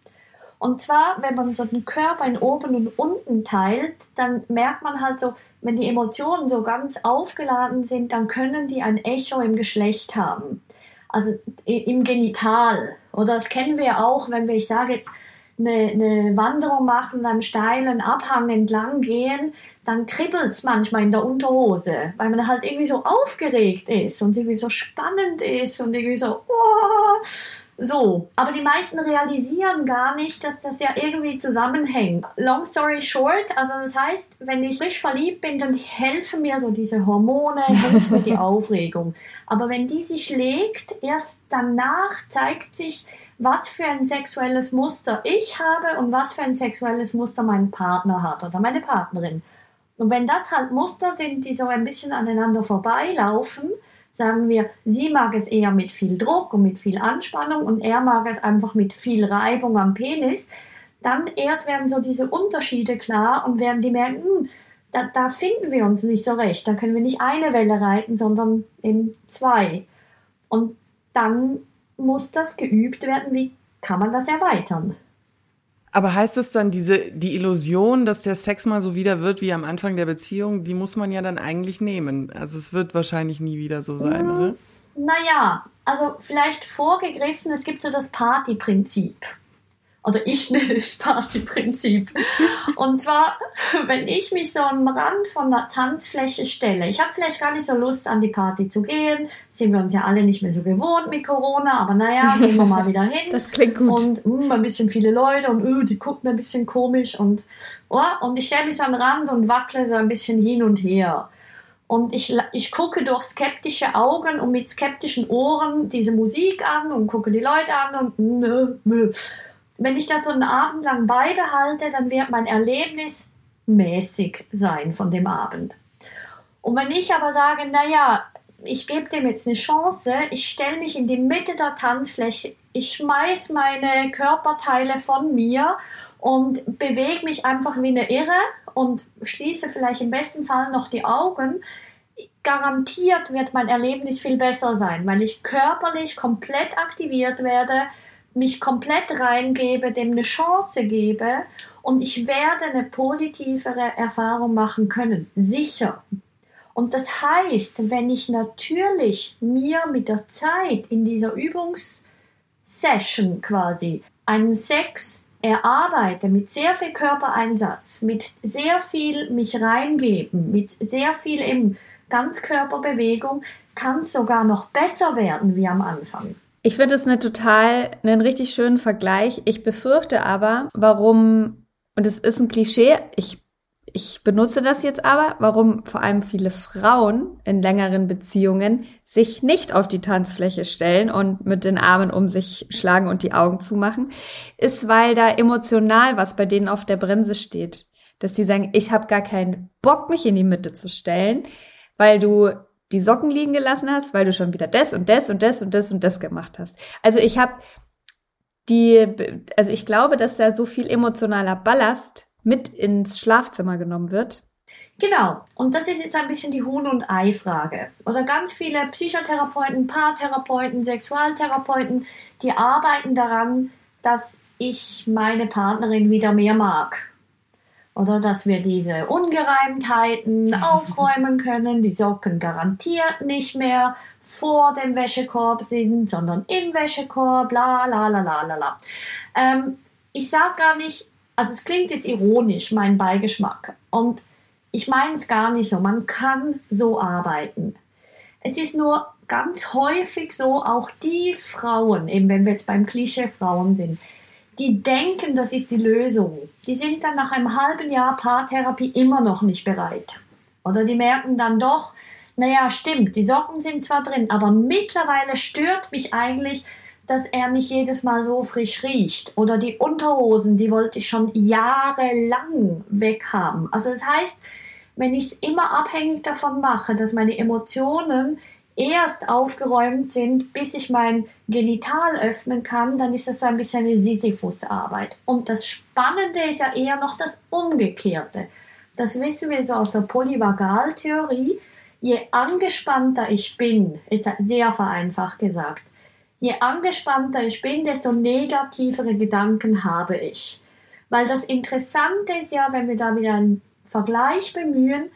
S4: Und zwar, wenn man so den Körper in oben und unten teilt, dann merkt man halt so, wenn die Emotionen so ganz aufgeladen sind, dann können die ein Echo im Geschlecht haben. Also im Genital. Oder das kennen wir auch, wenn wir, ich sage jetzt, eine, eine Wanderung machen, einen steilen Abhang entlang gehen, dann kribbelt es manchmal in der Unterhose, weil man halt irgendwie so aufgeregt ist und irgendwie so spannend ist und irgendwie so, oh, so. Aber die meisten realisieren gar nicht, dass das ja irgendwie zusammenhängt. Long story short, also das heißt, wenn ich frisch verliebt bin, dann helfen mir so diese Hormone, hilft mir die Aufregung. Aber wenn die sich legt, erst danach zeigt sich, was für ein sexuelles Muster ich habe und was für ein sexuelles Muster mein Partner hat oder meine Partnerin. Und wenn das halt Muster sind, die so ein bisschen aneinander vorbeilaufen, sagen wir, sie mag es eher mit viel Druck und mit viel Anspannung und er mag es einfach mit viel Reibung am Penis, dann erst werden so diese Unterschiede klar und werden die merken, hm, da, da finden wir uns nicht so recht, da können wir nicht eine Welle reiten, sondern in zwei. Und dann muss das geübt werden, wie kann man das erweitern.
S2: Aber heißt es dann, diese, die Illusion, dass der Sex mal so wieder wird wie am Anfang der Beziehung, die muss man ja dann eigentlich nehmen. Also es wird wahrscheinlich nie wieder so sein, mhm. oder?
S4: Naja, also vielleicht vorgegriffen, es gibt so das Partyprinzip oder ich nenne es Partyprinzip. Und zwar, wenn ich mich so am Rand von der Tanzfläche stelle, ich habe vielleicht gar nicht so Lust, an die Party zu gehen, sind wir uns ja alle nicht mehr so gewohnt mit Corona, aber naja, gehen wir mal wieder hin.
S3: Das klingt gut.
S4: Und mh, hm, ein bisschen viele Leute und uh, die gucken ein bisschen komisch und, oh, und ich stelle mich so am Rand und wackle so ein bisschen hin und her. Und ich, ich gucke durch skeptische Augen und mit skeptischen Ohren diese Musik an und gucke die Leute an und nö, nö wenn ich das so einen Abend lang beibehalte, dann wird mein Erlebnis mäßig sein von dem Abend. Und wenn ich aber sage, naja, ich gebe dem jetzt eine Chance, ich stelle mich in die Mitte der Tanzfläche, ich schmeiß meine Körperteile von mir und bewege mich einfach wie eine Irre und schließe vielleicht im besten Fall noch die Augen, garantiert wird mein Erlebnis viel besser sein, weil ich körperlich komplett aktiviert werde, mich komplett reingebe, dem eine Chance gebe und ich werde eine positivere Erfahrung machen können. Sicher. Und das heißt, wenn ich natürlich mir mit der Zeit in dieser Übungssession quasi einen Sex erarbeite mit sehr viel Körpereinsatz, mit sehr viel mich reingeben, mit sehr viel im Ganzkörperbewegung, kann es sogar noch besser werden wie am Anfang.
S3: Ich finde es eine total, einen richtig schönen Vergleich. Ich befürchte aber, warum, und es ist ein Klischee, ich, ich benutze das jetzt aber, warum vor allem viele Frauen in längeren Beziehungen sich nicht auf die Tanzfläche stellen und mit den Armen um sich schlagen und die Augen zumachen, ist, weil da emotional was bei denen auf der Bremse steht. Dass die sagen, ich habe gar keinen Bock, mich in die Mitte zu stellen, weil du die Socken liegen gelassen hast, weil du schon wieder das und das und das und das und das gemacht hast. Also ich habe die, also ich glaube, dass da so viel emotionaler Ballast mit ins Schlafzimmer genommen wird.
S4: Genau, und das ist jetzt ein bisschen die Huhn- und Ei-Frage. Oder ganz viele Psychotherapeuten, Paartherapeuten, Sexualtherapeuten, die arbeiten daran, dass ich meine Partnerin wieder mehr mag. Oder dass wir diese Ungereimtheiten aufräumen können, die Socken garantiert nicht mehr vor dem Wäschekorb sind, sondern im Wäschekorb, la la la la la la. Ähm, ich sage gar nicht, also es klingt jetzt ironisch, mein Beigeschmack. Und ich meine es gar nicht so. Man kann so arbeiten. Es ist nur ganz häufig so, auch die Frauen, eben wenn wir jetzt beim Klischee Frauen sind, die denken, das ist die Lösung. Die sind dann nach einem halben Jahr Paartherapie immer noch nicht bereit. Oder die merken dann doch, naja, stimmt, die Socken sind zwar drin, aber mittlerweile stört mich eigentlich, dass er nicht jedes Mal so frisch riecht. Oder die Unterhosen, die wollte ich schon jahrelang weghaben. Also das heißt, wenn ich es immer abhängig davon mache, dass meine Emotionen erst aufgeräumt sind, bis ich mein Genital öffnen kann, dann ist das so ein bisschen eine Sisyphus-Arbeit. Und das Spannende ist ja eher noch das Umgekehrte. Das wissen wir so aus der Polyvagaltheorie. Je angespannter ich bin, ist sehr vereinfacht gesagt, je angespannter ich bin, desto negativere Gedanken habe ich. Weil das Interessante ist ja, wenn wir da wieder einen Vergleich bemühen,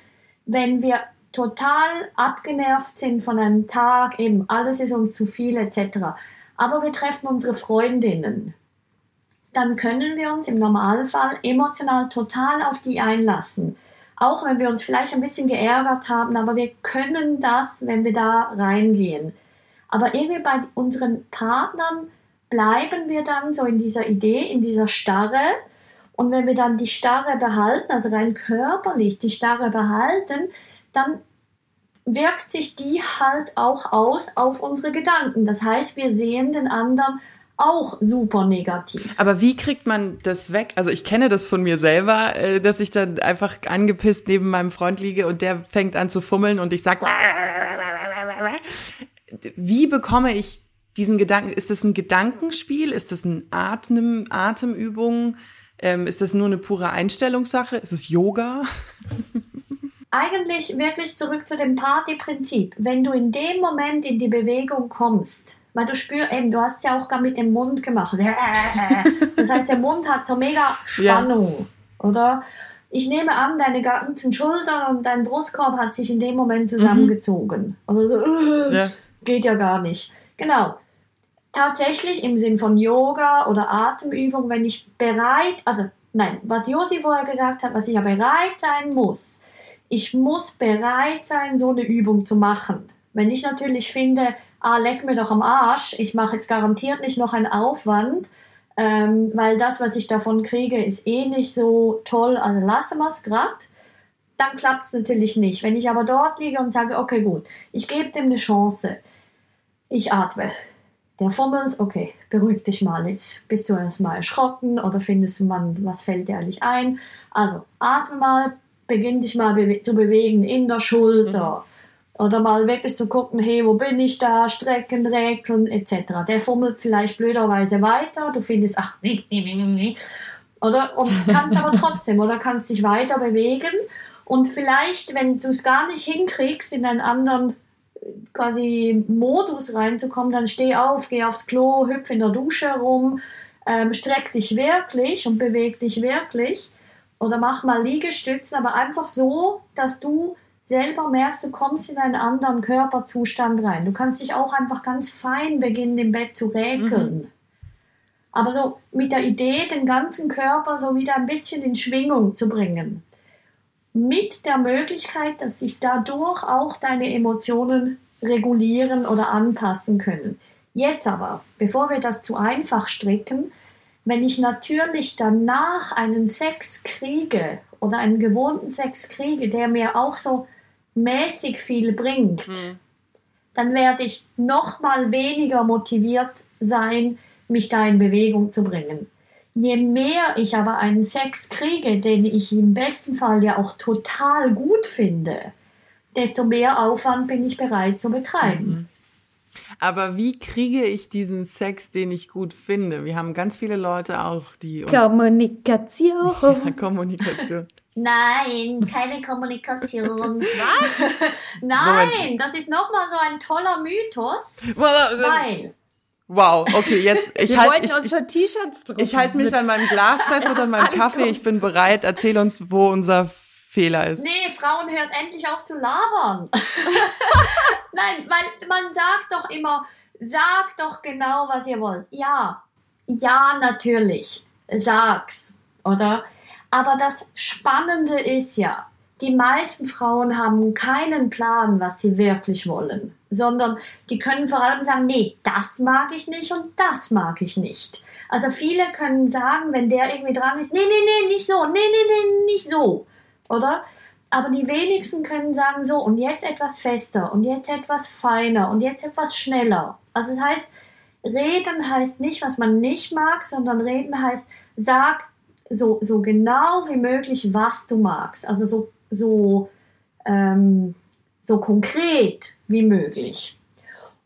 S4: wenn wir total abgenervt sind von einem Tag, eben alles ist uns zu viel etc. Aber wir treffen unsere Freundinnen, dann können wir uns im Normalfall emotional total auf die einlassen. Auch wenn wir uns vielleicht ein bisschen geärgert haben, aber wir können das, wenn wir da reingehen. Aber irgendwie bei unseren Partnern bleiben wir dann so in dieser Idee, in dieser Starre. Und wenn wir dann die Starre behalten, also rein körperlich die Starre behalten, dann wirkt sich die halt auch aus auf unsere Gedanken. Das heißt, wir sehen den anderen auch super negativ.
S2: Aber wie kriegt man das weg? Also ich kenne das von mir selber, äh, dass ich dann einfach angepisst neben meinem Freund liege und der fängt an zu fummeln und ich sag, wie bekomme ich diesen Gedanken? Ist das ein Gedankenspiel? Ist das ein Atem, Atemübung? Ähm, ist das nur eine pure Einstellungssache? Ist es Yoga?
S4: Eigentlich wirklich zurück zu dem Partyprinzip. Wenn du in dem Moment in die Bewegung kommst, weil du spürst, eben, du hast es ja auch gar mit dem Mund gemacht. Das heißt, der Mund hat so mega Spannung, ja. oder? Ich nehme an, deine ganzen Schultern und dein Brustkorb hat sich in dem Moment zusammengezogen. Mhm. Also so, ja. geht ja gar nicht. Genau. Tatsächlich im Sinn von Yoga oder Atemübung, wenn ich bereit, also nein, was Josi vorher gesagt hat, was ich ja bereit sein muss, ich muss bereit sein, so eine Übung zu machen. Wenn ich natürlich finde, ah, leck mir doch am Arsch, ich mache jetzt garantiert nicht noch einen Aufwand, ähm, weil das, was ich davon kriege, ist eh nicht so toll, also lassen wir es gerade, dann klappt es natürlich nicht. Wenn ich aber dort liege und sage, okay, gut, ich gebe dem eine Chance, ich atme. Der fummelt, okay, beruhig dich mal. Jetzt bist du erstmal erschrocken oder findest du, man, was fällt dir eigentlich ein? Also atme mal, beginn dich mal bewe zu bewegen in der Schulter. Mhm. Oder mal wirklich zu gucken, hey, wo bin ich da, strecken, regeln, etc. Der fummelt vielleicht blöderweise weiter, du findest, ach, nee, nee, nee, nee. Oder, und kannst aber trotzdem, oder kannst dich weiter bewegen. Und vielleicht, wenn du es gar nicht hinkriegst, in einen anderen quasi Modus reinzukommen, dann steh auf, geh aufs Klo, hüpf in der Dusche rum, ähm, streck dich wirklich und beweg dich wirklich oder mach mal Liegestützen, aber einfach so, dass du selber merkst, du kommst in einen anderen Körperzustand rein. Du kannst dich auch einfach ganz fein beginnen, im Bett zu räkeln. Mhm. Aber so mit der Idee, den ganzen Körper so wieder ein bisschen in Schwingung zu bringen. Mit der Möglichkeit, dass sich dadurch auch deine Emotionen regulieren oder anpassen können. Jetzt aber, bevor wir das zu einfach stricken, wenn ich natürlich danach einen Sex kriege oder einen gewohnten Sex kriege, der mir auch so mäßig viel bringt, mhm. dann werde ich noch mal weniger motiviert sein, mich da in Bewegung zu bringen. Je mehr ich aber einen Sex kriege, den ich im besten Fall ja auch total gut finde, desto mehr Aufwand bin ich bereit zu betreiben. Mhm.
S2: Aber wie kriege ich diesen Sex, den ich gut finde? Wir haben ganz viele Leute auch, die.
S3: Kommunikation.
S2: ja, Kommunikation.
S4: Nein, keine Kommunikation. Was? Nein, das ist nochmal so ein toller Mythos, weil
S2: Wow, okay, jetzt ich
S3: Wir
S2: halt,
S3: wollten
S2: ich,
S3: uns schon T-Shirts drucken.
S2: ich halte mich an meinem Glas fest oder an meinem Kaffee.
S3: kommt.
S2: Ich bin bereit. Erzähl uns, wo unser Fehler ist.
S4: Nee, Frauen hört endlich auf zu labern. Nein, weil man sagt doch immer, sagt doch genau, was ihr wollt. Ja, ja, natürlich, sag's, oder? Aber das Spannende ist ja, die meisten Frauen haben keinen Plan, was sie wirklich wollen, sondern die können vor allem sagen, nee, das mag ich nicht und das mag ich nicht. Also viele können sagen, wenn der irgendwie dran ist, nee, nee, nee, nicht so, nee, nee, nee, nicht so, oder? Aber die wenigsten können sagen, so, und jetzt etwas fester und jetzt etwas feiner und jetzt etwas schneller. Also das heißt, reden heißt nicht, was man nicht mag, sondern reden heißt, sag so, so genau wie möglich, was du magst. Also so, so, ähm, so konkret wie möglich.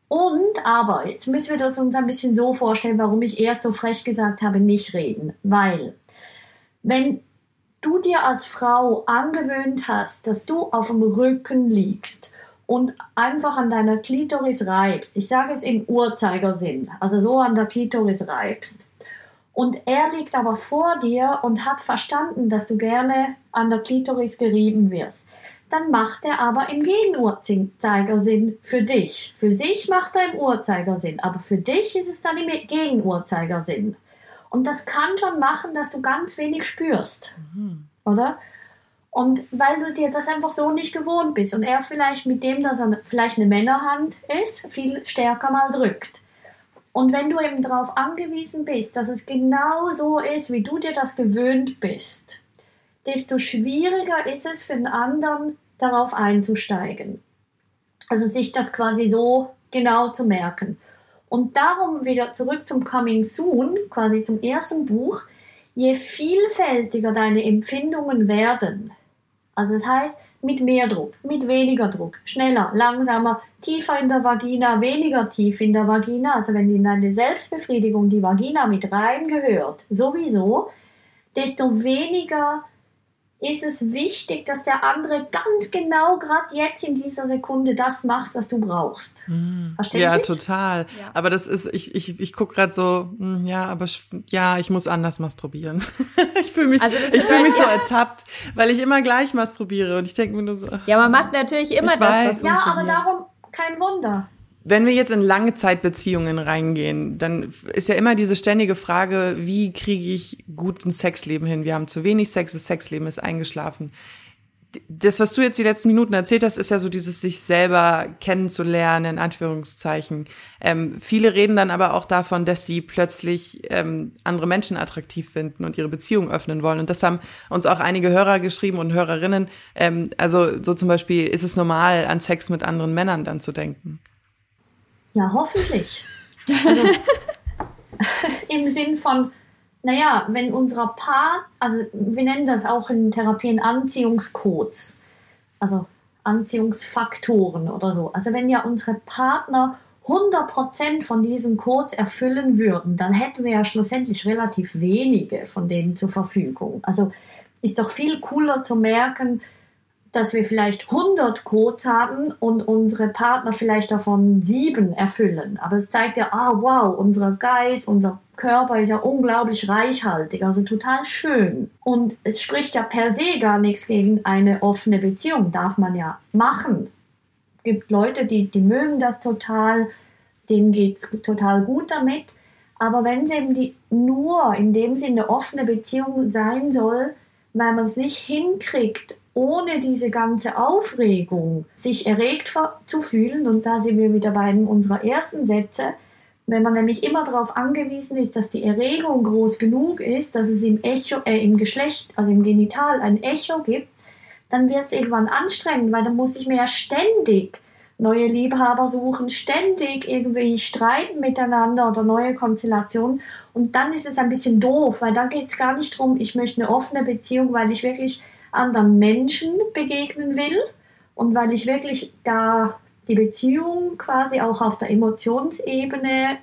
S4: Und aber, jetzt müssen wir das uns ein bisschen so vorstellen, warum ich erst so frech gesagt habe, nicht reden. Weil, wenn du dir als Frau angewöhnt hast, dass du auf dem Rücken liegst und einfach an deiner Klitoris reibst, ich sage jetzt im Uhrzeigersinn, also so an der Klitoris reibst, und er liegt aber vor dir und hat verstanden, dass du gerne an der Klitoris gerieben wirst, dann macht er aber im Gegenuhrzeigersinn für dich. Für sich macht er im Uhrzeigersinn, aber für dich ist es dann im Gegenuhrzeigersinn. Und das kann schon machen, dass du ganz wenig spürst, oder? Und weil du dir das einfach so nicht gewohnt bist und er vielleicht mit dem, dass er vielleicht eine Männerhand ist, viel stärker mal drückt. Und wenn du eben darauf angewiesen bist, dass es genau so ist, wie du dir das gewöhnt bist, desto schwieriger ist es für den anderen, darauf einzusteigen. Also sich das quasi so genau zu merken. Und darum wieder zurück zum Coming Soon, quasi zum ersten Buch. Je vielfältiger deine Empfindungen werden, also das heißt mit mehr Druck, mit weniger Druck, schneller, langsamer, tiefer in der Vagina, weniger tief in der Vagina, also wenn in deine Selbstbefriedigung die Vagina mit reingehört, sowieso, desto weniger ist es wichtig, dass der andere ganz genau gerade jetzt in dieser Sekunde das macht, was du brauchst. Verstehst
S2: Ja,
S4: du?
S2: total.
S3: Ja.
S2: Aber das ist, ich, ich, ich guck gerade so, hm, ja, aber ja, ich muss anders masturbieren. ich fühle mich,
S3: Also
S2: ich fühle mich so
S3: bedeutet-
S2: ertappt, weil ich immer gleich masturbiere und ich denke mir nur so, ach,
S3: Ja, man macht natürlich immer
S2: Ich
S3: das,
S2: weiß.
S3: was
S4: Ja, aber darum kein Wunder.
S2: Wenn wir jetzt in lange Zeitbeziehungen reingehen, dann ist ja immer diese ständige Frage, wie kriege ich guten Sexleben hin? Wir haben zu wenig Sex, das Sexleben ist eingeschlafen. Das, was du jetzt die letzten Minuten erzählt hast, ist ja so dieses sich selber kennenzulernen, in Anführungszeichen. Ähm, viele reden dann aber auch davon, dass sie plötzlich ähm, andere Menschen attraktiv finden und ihre Beziehung öffnen wollen. Und das haben uns auch einige Hörer geschrieben und Hörerinnen. Ähm, also so zum Beispiel ist es normal, an Sex mit anderen Männern dann zu denken.
S4: Ja, hoffentlich. Also, Im Sinn von, naja, wenn unser Paar, also wir nennen das auch in Therapien Anziehungscodes, also Anziehungsfaktoren oder so. Also wenn ja unsere Partner 100% von diesen Codes erfüllen würden, dann hätten wir ja schlussendlich relativ wenige von denen zur Verfügung. Also ist doch viel cooler zu merken, dass wir vielleicht 100 Codes haben und unsere Partner vielleicht davon sieben erfüllen. Aber es zeigt ja, ah wow, unser Geist, unser Körper ist ja unglaublich reichhaltig, also total schön. Und es spricht ja per se gar nichts gegen eine offene Beziehung, darf man ja machen. Es gibt Leute, die, die mögen das total, denen geht es total gut damit. Aber wenn es eben die nur in dem Sinne offene Beziehung sein soll, weil man es nicht hinkriegt, ohne diese ganze Aufregung sich erregt zu fühlen, und da sind wir wieder bei einem unserer ersten Sätze, wenn man nämlich immer darauf angewiesen ist, dass die Erregung groß genug ist, dass es im Echo, äh, im Geschlecht, also im Genital ein Echo gibt, dann wird es irgendwann anstrengend, weil dann muss ich mir ja ständig neue Liebhaber suchen, ständig irgendwie streiten miteinander oder neue Konstellationen. Und dann ist es ein bisschen doof, weil dann geht es gar nicht darum, ich möchte eine offene Beziehung, weil ich wirklich anderen Menschen begegnen will und weil ich wirklich da die Beziehung quasi auch auf der Emotionsebene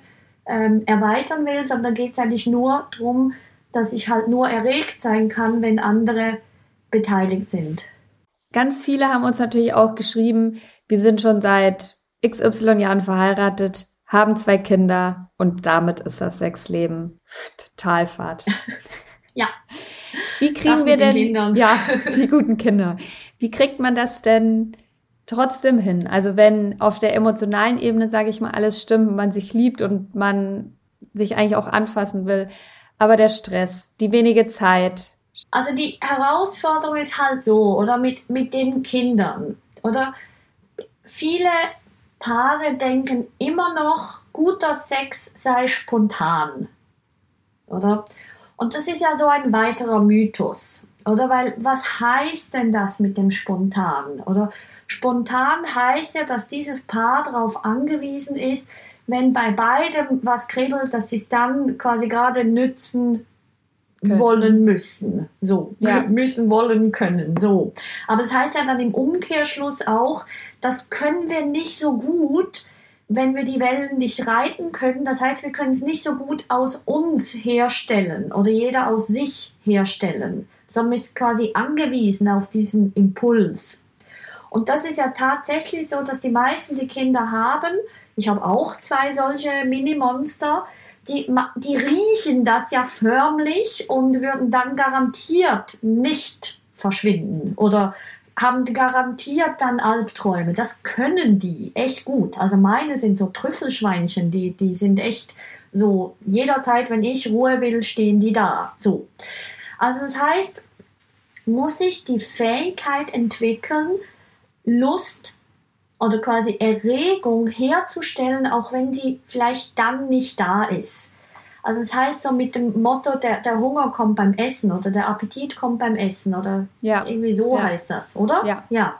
S4: ähm, erweitern will, sondern geht es eigentlich nur darum, dass ich halt nur erregt sein kann, wenn andere beteiligt sind.
S3: Ganz viele haben uns natürlich auch geschrieben, wir sind schon seit XY Jahren verheiratet, haben zwei Kinder und damit ist das Sexleben Talfahrt.
S4: Ja.
S3: Wie kriegen wir denn, ja, die guten Kinder. Wie kriegt man das denn trotzdem hin? Also wenn auf der emotionalen Ebene, sage ich mal, alles stimmt, man sich liebt und man sich eigentlich auch anfassen will, aber der Stress, die wenige Zeit.
S4: Also die Herausforderung ist halt so, oder mit, mit den Kindern, oder viele Paare denken immer noch, guter Sex sei spontan, oder? Und das ist ja so ein weiterer Mythos, oder? Weil was heißt denn das mit dem Spontan, oder? Spontan heißt ja, dass dieses Paar darauf angewiesen ist, wenn bei beidem was kribbelt, dass sie es dann quasi gerade nützen können. wollen müssen. So, ja. müssen wollen können. So. Aber das heißt ja dann im Umkehrschluss auch, das können wir nicht so gut, wenn wir die Wellen nicht reiten können. Das heißt, wir können es nicht so gut aus uns herstellen oder jeder aus sich herstellen, sondern ist quasi angewiesen auf diesen Impuls. Und das ist ja tatsächlich so, dass die meisten die Kinder haben. Ich habe auch zwei solche Mini-Monster. Die, die riechen das ja förmlich und würden dann garantiert nicht verschwinden oder haben garantiert dann Albträume. Das können die echt gut. Also meine sind so Trüffelschweinchen, die, die sind echt so, jederzeit, wenn ich Ruhe will, stehen die da. So. Also das heißt, muss ich die Fähigkeit entwickeln, Lust oder quasi Erregung herzustellen, auch wenn sie vielleicht dann nicht da ist. Also das heißt so mit dem Motto, der, der Hunger kommt beim Essen oder der Appetit kommt beim Essen oder ja. irgendwie so ja. heißt das, oder?
S3: Ja.
S4: ja.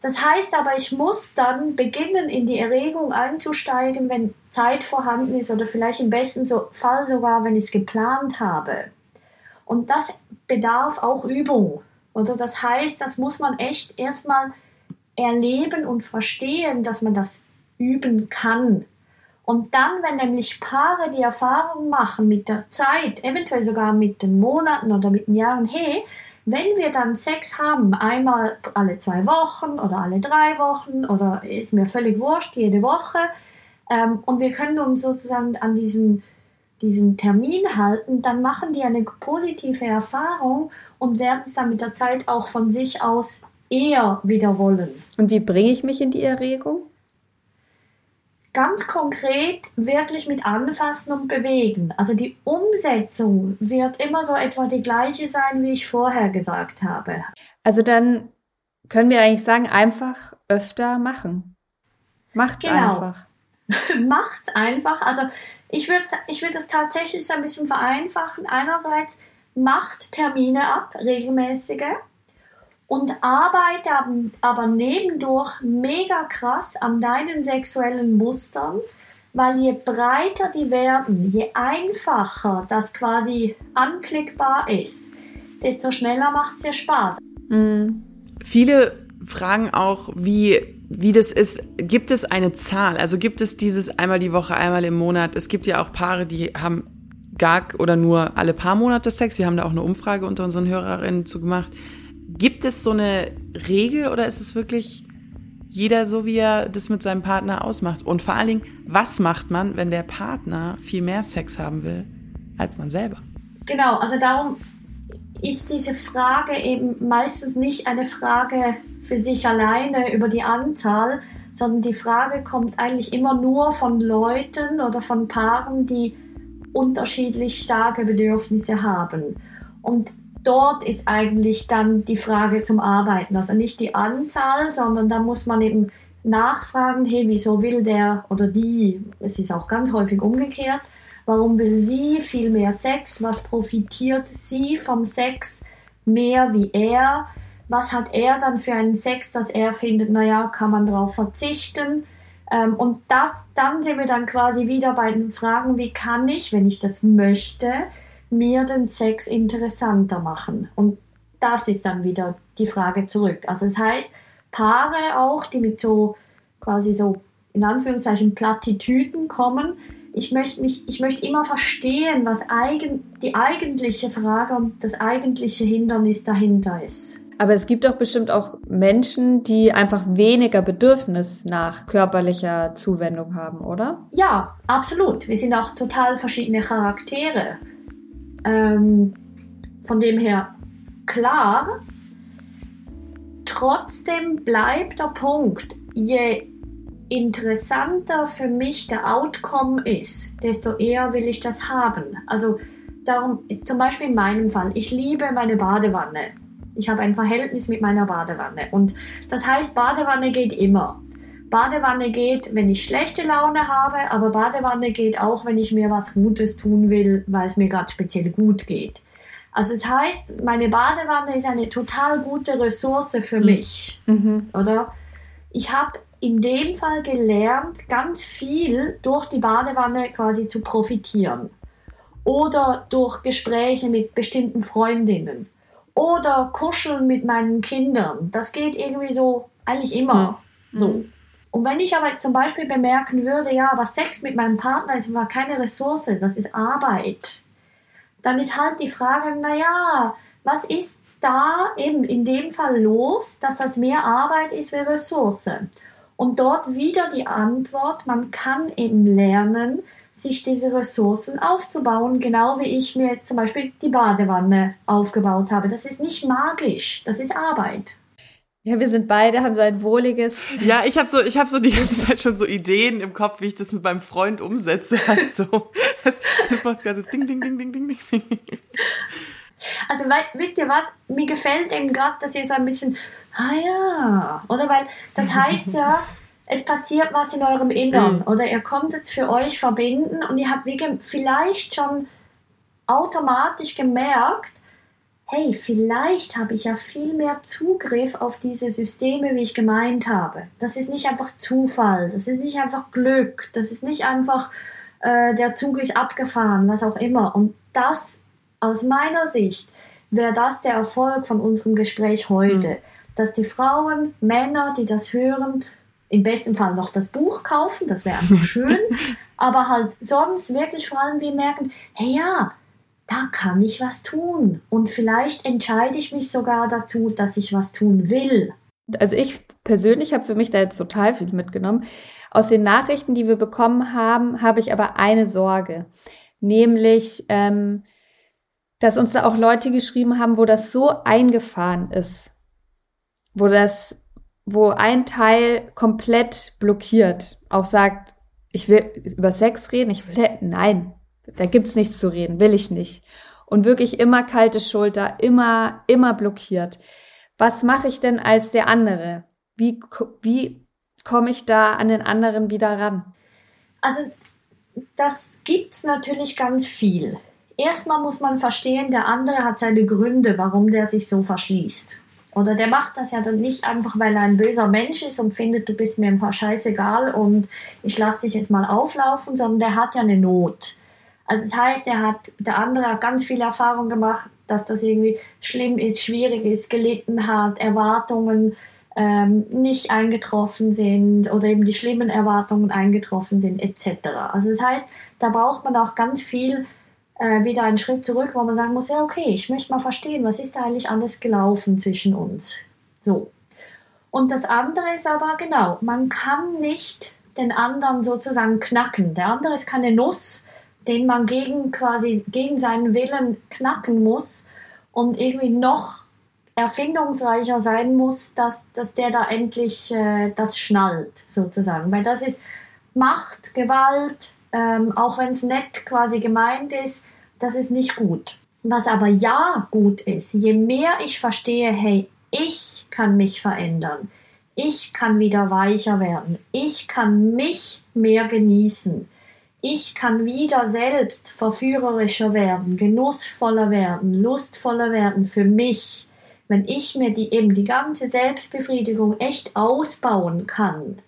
S4: Das heißt aber, ich muss dann beginnen, in die Erregung einzusteigen, wenn Zeit vorhanden ist oder vielleicht im besten Fall sogar, wenn ich es geplant habe. Und das bedarf auch Übung. Oder das heißt, das muss man echt erstmal erleben und verstehen, dass man das üben kann. Und dann, wenn nämlich Paare die Erfahrung machen mit der Zeit, eventuell sogar mit den Monaten oder mit den Jahren, hey, wenn wir dann Sex haben, einmal alle zwei Wochen oder alle drei Wochen oder ist mir völlig wurscht, jede Woche, ähm, und wir können uns sozusagen an diesen, diesen Termin halten, dann machen die eine positive Erfahrung und werden es dann mit der Zeit auch von sich aus eher wieder wollen.
S3: Und wie bringe ich mich in die Erregung?
S4: Ganz konkret wirklich mit anfassen und bewegen. Also die Umsetzung wird immer so etwa die gleiche sein, wie ich vorher gesagt habe.
S3: Also dann können wir eigentlich sagen, einfach öfter machen. Macht's genau. einfach.
S4: Macht's einfach. Also ich würde ich würd das tatsächlich so ein bisschen vereinfachen. Einerseits macht Termine ab, regelmäßige und arbeite aber nebendurch mega krass an deinen sexuellen Mustern, weil je breiter die werden, je einfacher das quasi anklickbar ist, desto schneller macht es dir Spaß.
S2: Mhm. Viele fragen auch, wie, wie das ist. Gibt es eine Zahl? Also gibt es dieses einmal die Woche, einmal im Monat? Es gibt ja auch Paare, die haben gar oder nur alle paar Monate Sex. Wir haben da auch eine Umfrage unter unseren Hörerinnen zu gemacht. Gibt es so eine Regel oder ist es wirklich jeder so, wie er das mit seinem Partner ausmacht? Und vor allen Dingen, was macht man, wenn der Partner viel mehr Sex haben will als man selber?
S4: Genau, also darum ist diese Frage eben meistens nicht eine Frage für sich alleine über die Anzahl, sondern die Frage kommt eigentlich immer nur von Leuten oder von Paaren, die unterschiedlich starke Bedürfnisse haben. Und dort ist eigentlich dann die Frage zum Arbeiten. Also nicht die Anzahl, sondern da muss man eben nachfragen, hey, wieso will der oder die, es ist auch ganz häufig umgekehrt, warum will sie viel mehr Sex, was profitiert sie vom Sex mehr wie er, was hat er dann für einen Sex, dass er findet, naja, kann man darauf verzichten. Ähm, und das, dann sind wir dann quasi wieder bei den Fragen, wie kann ich, wenn ich das möchte, mir den Sex interessanter machen. Und das ist dann wieder die Frage zurück. Also das heißt, Paare auch, die mit so quasi so in Anführungszeichen Plattitüden kommen, Ich möchte, mich, ich möchte immer verstehen, was eigen, die eigentliche Frage und das eigentliche Hindernis dahinter ist.
S3: Aber es gibt doch bestimmt auch Menschen, die einfach weniger Bedürfnis nach körperlicher Zuwendung haben, oder?
S4: Ja, absolut. Wir sind auch total verschiedene Charaktere. Ähm, von dem her klar. Trotzdem bleibt der Punkt, je interessanter für mich der Outcome ist, desto eher will ich das haben. Also darum, zum Beispiel in meinem Fall, ich liebe meine Badewanne. Ich habe ein Verhältnis mit meiner Badewanne. Und das heißt, Badewanne geht immer. Badewanne geht, wenn ich schlechte Laune habe, aber Badewanne geht auch, wenn ich mir was Gutes tun will, weil es mir gerade speziell gut geht. Also es das heißt, meine Badewanne ist eine total gute Ressource für mhm. mich, mhm. oder? Ich habe in dem Fall gelernt, ganz viel durch die Badewanne quasi zu profitieren. Oder durch Gespräche mit bestimmten Freundinnen. Oder kuscheln mit meinen Kindern. Das geht irgendwie so, eigentlich immer mhm. so. Und wenn ich aber jetzt zum Beispiel bemerken würde, ja, aber Sex mit meinem Partner ist einfach keine Ressource, das ist Arbeit, dann ist halt die Frage, naja, was ist da eben in dem Fall los, dass das mehr Arbeit ist wie Ressource? Und dort wieder die Antwort, man kann eben lernen, sich diese Ressourcen aufzubauen, genau wie ich mir zum Beispiel die Badewanne aufgebaut habe. Das ist nicht magisch, das ist Arbeit.
S3: Ja, wir sind beide, haben so ein wohliges.
S2: Ja, ich habe so, ich habe so die ganze Zeit schon so Ideen im Kopf, wie ich das mit meinem Freund umsetze. Halt so. Das, das macht gerade so ding, ding, ding, ding, ding, ding.
S4: Also, weil, wisst ihr was? Mir gefällt eben gerade, dass ihr so ein bisschen, ah ja, oder? Weil das heißt ja, es passiert was in eurem Innern mhm. oder ihr konntet es für euch verbinden und ihr habt vielleicht schon automatisch gemerkt, hey, vielleicht habe ich ja viel mehr Zugriff auf diese Systeme, wie ich gemeint habe. Das ist nicht einfach Zufall, das ist nicht einfach Glück, das ist nicht einfach, äh, der Zug ist abgefahren, was auch immer. Und das, aus meiner Sicht, wäre das der Erfolg von unserem Gespräch heute. Mhm. Dass die Frauen, Männer, die das hören, im besten Fall noch das Buch kaufen, das wäre einfach schön, aber halt sonst wirklich vor allem wir merken, hey ja, da kann ich was tun. Und vielleicht entscheide ich mich sogar dazu, dass ich was tun will.
S3: Also ich persönlich habe für mich da jetzt total viel mitgenommen. Aus den Nachrichten, die wir bekommen haben, habe ich aber eine Sorge, nämlich, ähm, dass uns da auch Leute geschrieben haben, wo das so eingefahren ist, wo das, wo ein Teil komplett blockiert, auch sagt, ich will über Sex reden, ich will, nein, da gibt's nichts zu reden, will ich nicht. Und wirklich immer kalte Schulter, immer, immer blockiert. Was mache ich denn als der andere? Wie, wie komme ich da an den anderen wieder ran?
S4: Also, das gibt's natürlich ganz viel. Erstmal muss man verstehen, der andere hat seine Gründe, warum der sich so verschließt. Oder der macht das ja dann nicht einfach, weil er ein böser Mensch ist und findet, du bist mir einfach scheißegal und ich lasse dich jetzt mal auflaufen, sondern der hat ja eine Not. Also das heißt, er hat, der andere hat ganz viel Erfahrung gemacht, dass das irgendwie schlimm ist, schwierig ist, gelitten hat, Erwartungen ähm, nicht eingetroffen sind oder eben die schlimmen Erwartungen eingetroffen sind, etc. Also das heißt, da braucht man auch ganz viel äh, wieder einen Schritt zurück, wo man sagen muss, ja okay, ich möchte mal verstehen, was ist da eigentlich alles gelaufen zwischen uns. So. Und das andere ist aber genau, man kann nicht den anderen sozusagen knacken. Der andere ist keine Nuss, den man gegen quasi gegen seinen Willen knacken muss und irgendwie noch erfindungsreicher sein muss, dass, dass der da endlich äh, das schnallt, sozusagen. Weil das ist Macht, Gewalt, ähm, auch wenn es nett quasi gemeint ist, das ist nicht gut. Was aber ja gut ist, je mehr ich verstehe, hey, ich kann mich verändern, ich kann wieder weicher werden, ich kann mich mehr genießen, ich kann wieder selbst verführerischer werden, genussvoller werden, lustvoller werden für mich, wenn ich mir die eben die ganze Selbstbefriedigung echt ausbauen kann,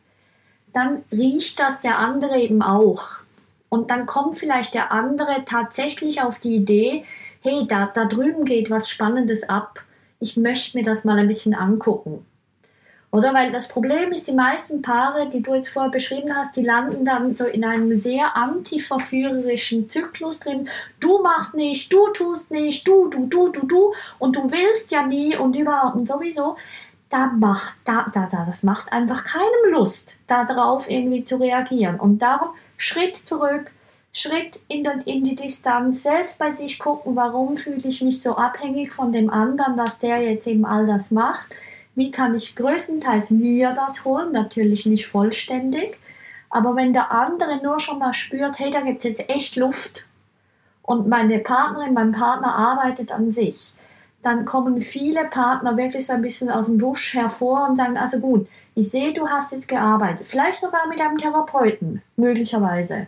S4: dann riecht das der andere eben auch. Und dann kommt vielleicht der andere tatsächlich auf die Idee, hey, da, da drüben geht was Spannendes ab. Ich möchte mir das mal ein bisschen angucken. Oder? Weil das Problem ist, die meisten Paare, die du jetzt vorher beschrieben hast, die landen dann so in einem sehr antiverführerischen Zyklus drin. Du machst nicht, du tust nicht, du, du, du, du, du und du willst ja nie und überhaupt und sowieso. Da macht, da, da, da, das macht einfach keinem Lust, darauf irgendwie zu reagieren. Und darum Schritt zurück, Schritt in, den, in die Distanz, selbst bei sich gucken, warum fühle ich mich so abhängig von dem anderen, dass der jetzt eben all das macht wie kann ich größtenteils mir das holen, natürlich nicht vollständig, aber wenn der andere nur schon mal spürt, hey, da gibt es jetzt echt Luft und meine Partnerin, mein Partner arbeitet an sich, dann kommen viele Partner wirklich so ein bisschen aus dem Busch hervor und sagen, also gut, ich sehe, du hast jetzt gearbeitet, vielleicht sogar mit einem Therapeuten, möglicherweise.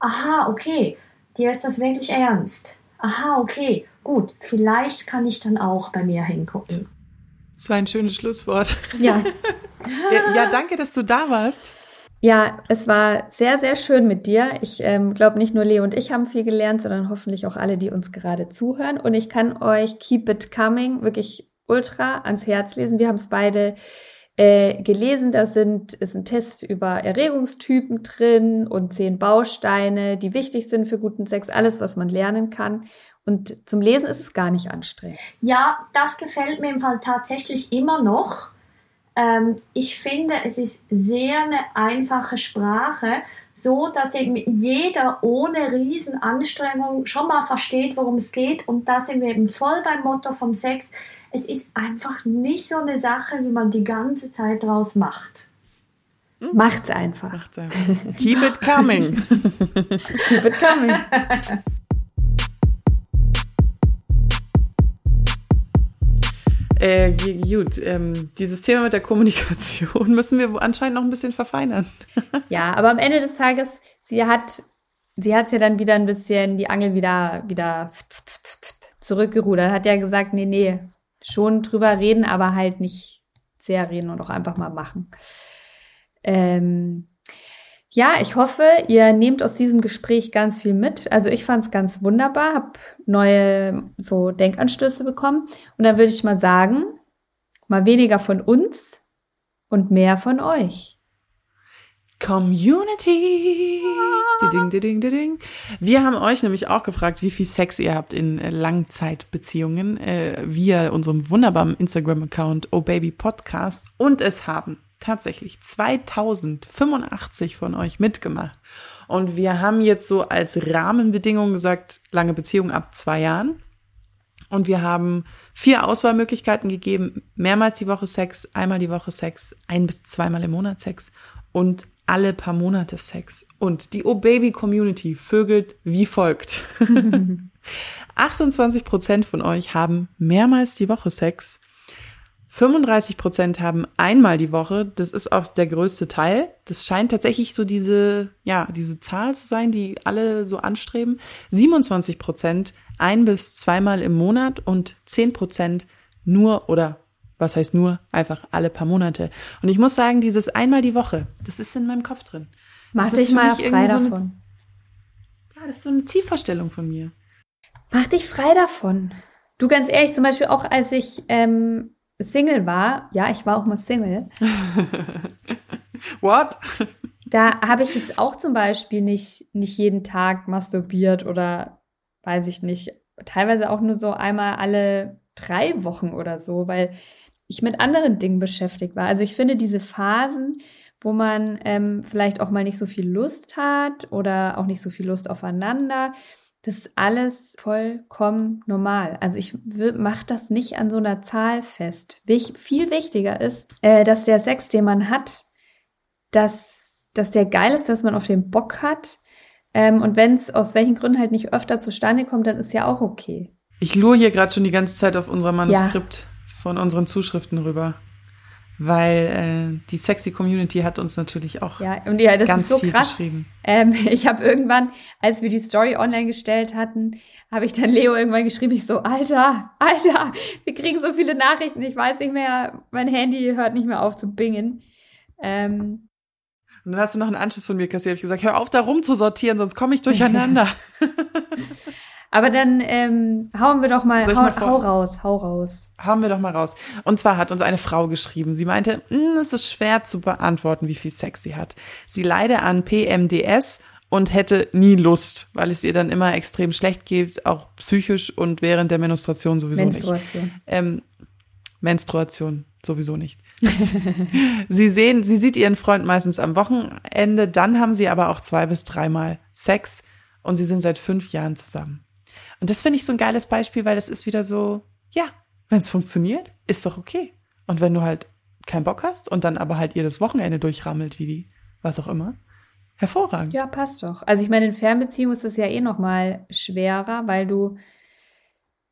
S4: Aha, okay, dir ist das wirklich ernst. Aha, okay, gut, vielleicht kann ich dann auch bei mir hingucken.
S2: Das war ein schönes Schlusswort.
S3: Ja.
S2: ja, ja, danke, dass du da warst.
S3: Ja, es war sehr, sehr schön mit dir. Ich ähm, glaube, nicht nur Leo und ich haben viel gelernt, sondern hoffentlich auch alle, die uns gerade zuhören. Und ich kann euch Keep It Coming wirklich ultra ans Herz lesen. Wir haben es beide äh, gelesen. Da sind, ist ein Test über Erregungstypen drin und zehn Bausteine, die wichtig sind für guten Sex. Alles, was man lernen kann. Und zum Lesen ist es gar nicht anstrengend.
S4: Ja, das gefällt mir im Fall tatsächlich immer noch. Ähm, ich finde, es ist sehr eine einfache Sprache, so dass eben jeder ohne Riesenanstrengung schon mal versteht, worum es geht. Und da sind wir eben voll beim Motto vom Sex. Es ist einfach nicht so eine Sache, wie man die ganze Zeit draus macht.
S3: Hm? Macht's einfach. Macht's
S2: einfach. Keep it coming.
S3: Keep it coming.
S2: Äh, gut, ähm, dieses Thema mit der Kommunikation müssen wir anscheinend noch ein bisschen verfeinern.
S3: ja, aber am Ende des Tages, sie hat, sie hat ja dann wieder ein bisschen die Angel wieder, wieder zurückgerudert. Hat ja gesagt, nee, nee, schon drüber reden, aber halt nicht sehr reden und auch einfach mal machen. Ähm, ja, ich hoffe, ihr nehmt aus diesem Gespräch ganz viel mit. Also ich fand es ganz wunderbar, habe neue so Denkanstöße bekommen. Und dann würde ich mal sagen, mal weniger von uns und mehr von euch.
S2: Community. Ding, ding, ding, Wir haben euch nämlich auch gefragt, wie viel Sex ihr habt in Langzeitbeziehungen äh, via unserem wunderbaren Instagram-Account Oh Baby Podcast und es haben tatsächlich 2085 von euch mitgemacht. Und wir haben jetzt so als Rahmenbedingung gesagt, lange Beziehung ab zwei Jahren. Und wir haben vier Auswahlmöglichkeiten gegeben. Mehrmals die Woche Sex, einmal die Woche Sex, ein bis zweimal im Monat Sex und alle paar Monate Sex. Und die O-Baby-Community vögelt wie folgt. 28 Prozent von euch haben mehrmals die Woche Sex 35 Prozent haben einmal die Woche. Das ist auch der größte Teil. Das scheint tatsächlich so diese, ja, diese Zahl zu sein, die alle so anstreben. 27 Prozent ein bis zweimal im Monat und 10 Prozent nur oder was heißt nur, einfach alle paar Monate. Und ich muss sagen, dieses einmal die Woche, das ist in meinem Kopf drin.
S3: Mach dich mal frei davon.
S2: So eine, ja, das ist so eine Zielvorstellung von mir.
S3: Mach dich frei davon. Du ganz ehrlich, zum Beispiel auch als ich ähm, Single war, ja, ich war auch mal Single.
S2: What?
S3: Da habe ich jetzt auch zum Beispiel nicht, nicht jeden Tag masturbiert oder weiß ich nicht, teilweise auch nur so einmal alle drei Wochen oder so, weil ich mit anderen Dingen beschäftigt war. Also ich finde diese Phasen, wo man ähm, vielleicht auch mal nicht so viel Lust hat oder auch nicht so viel Lust aufeinander, das ist alles vollkommen normal. Also ich mache das nicht an so einer Zahl fest. Wich, viel wichtiger ist, äh, dass der Sex, den man hat, dass, dass der geil ist, dass man auf den Bock hat. Ähm, und wenn es aus welchen Gründen halt nicht öfter zustande kommt, dann ist ja auch okay.
S2: Ich lure hier gerade schon die ganze Zeit auf unser Manuskript ja. von unseren Zuschriften rüber weil äh, die sexy Community hat uns natürlich auch
S3: ja und ja das
S2: ganz
S3: ist so
S2: viel
S3: krass.
S2: geschrieben.
S3: Ähm, ich habe irgendwann, als wir die Story online gestellt hatten, habe ich dann Leo irgendwann geschrieben, ich so Alter, Alter, wir kriegen so viele Nachrichten, ich weiß nicht mehr, mein Handy hört nicht mehr auf zu bingen. Ähm,
S2: und dann hast du noch einen Anschluss von mir kassiert. Ich gesagt, hör auf, da rumzusortieren, sonst komme ich durcheinander.
S3: Aber dann ähm, hauen wir doch mal, hau,
S2: mal
S3: hau raus, hau raus.
S2: Hauen wir doch mal raus. Und zwar hat uns eine Frau geschrieben. Sie meinte, "Hm, es ist schwer zu beantworten, wie viel Sex sie hat. Sie leide an PMDS und hätte nie Lust, weil es ihr dann immer extrem schlecht geht, auch psychisch und während der Menstruation sowieso nicht.
S3: Menstruation.
S2: Ähm, Menstruation sowieso nicht. sie sehen, sie sieht ihren Freund meistens am Wochenende, dann haben sie aber auch zwei bis dreimal Sex und sie sind seit fünf Jahren zusammen. Und das finde ich so ein geiles Beispiel, weil das ist wieder so, ja, wenn es funktioniert, ist doch okay. Und wenn du halt keinen Bock hast und dann aber halt ihr das Wochenende durchrammelt, wie die, was auch immer, hervorragend.
S3: Ja, passt doch. Also ich meine, in Fernbeziehungen ist es ja eh noch mal schwerer, weil du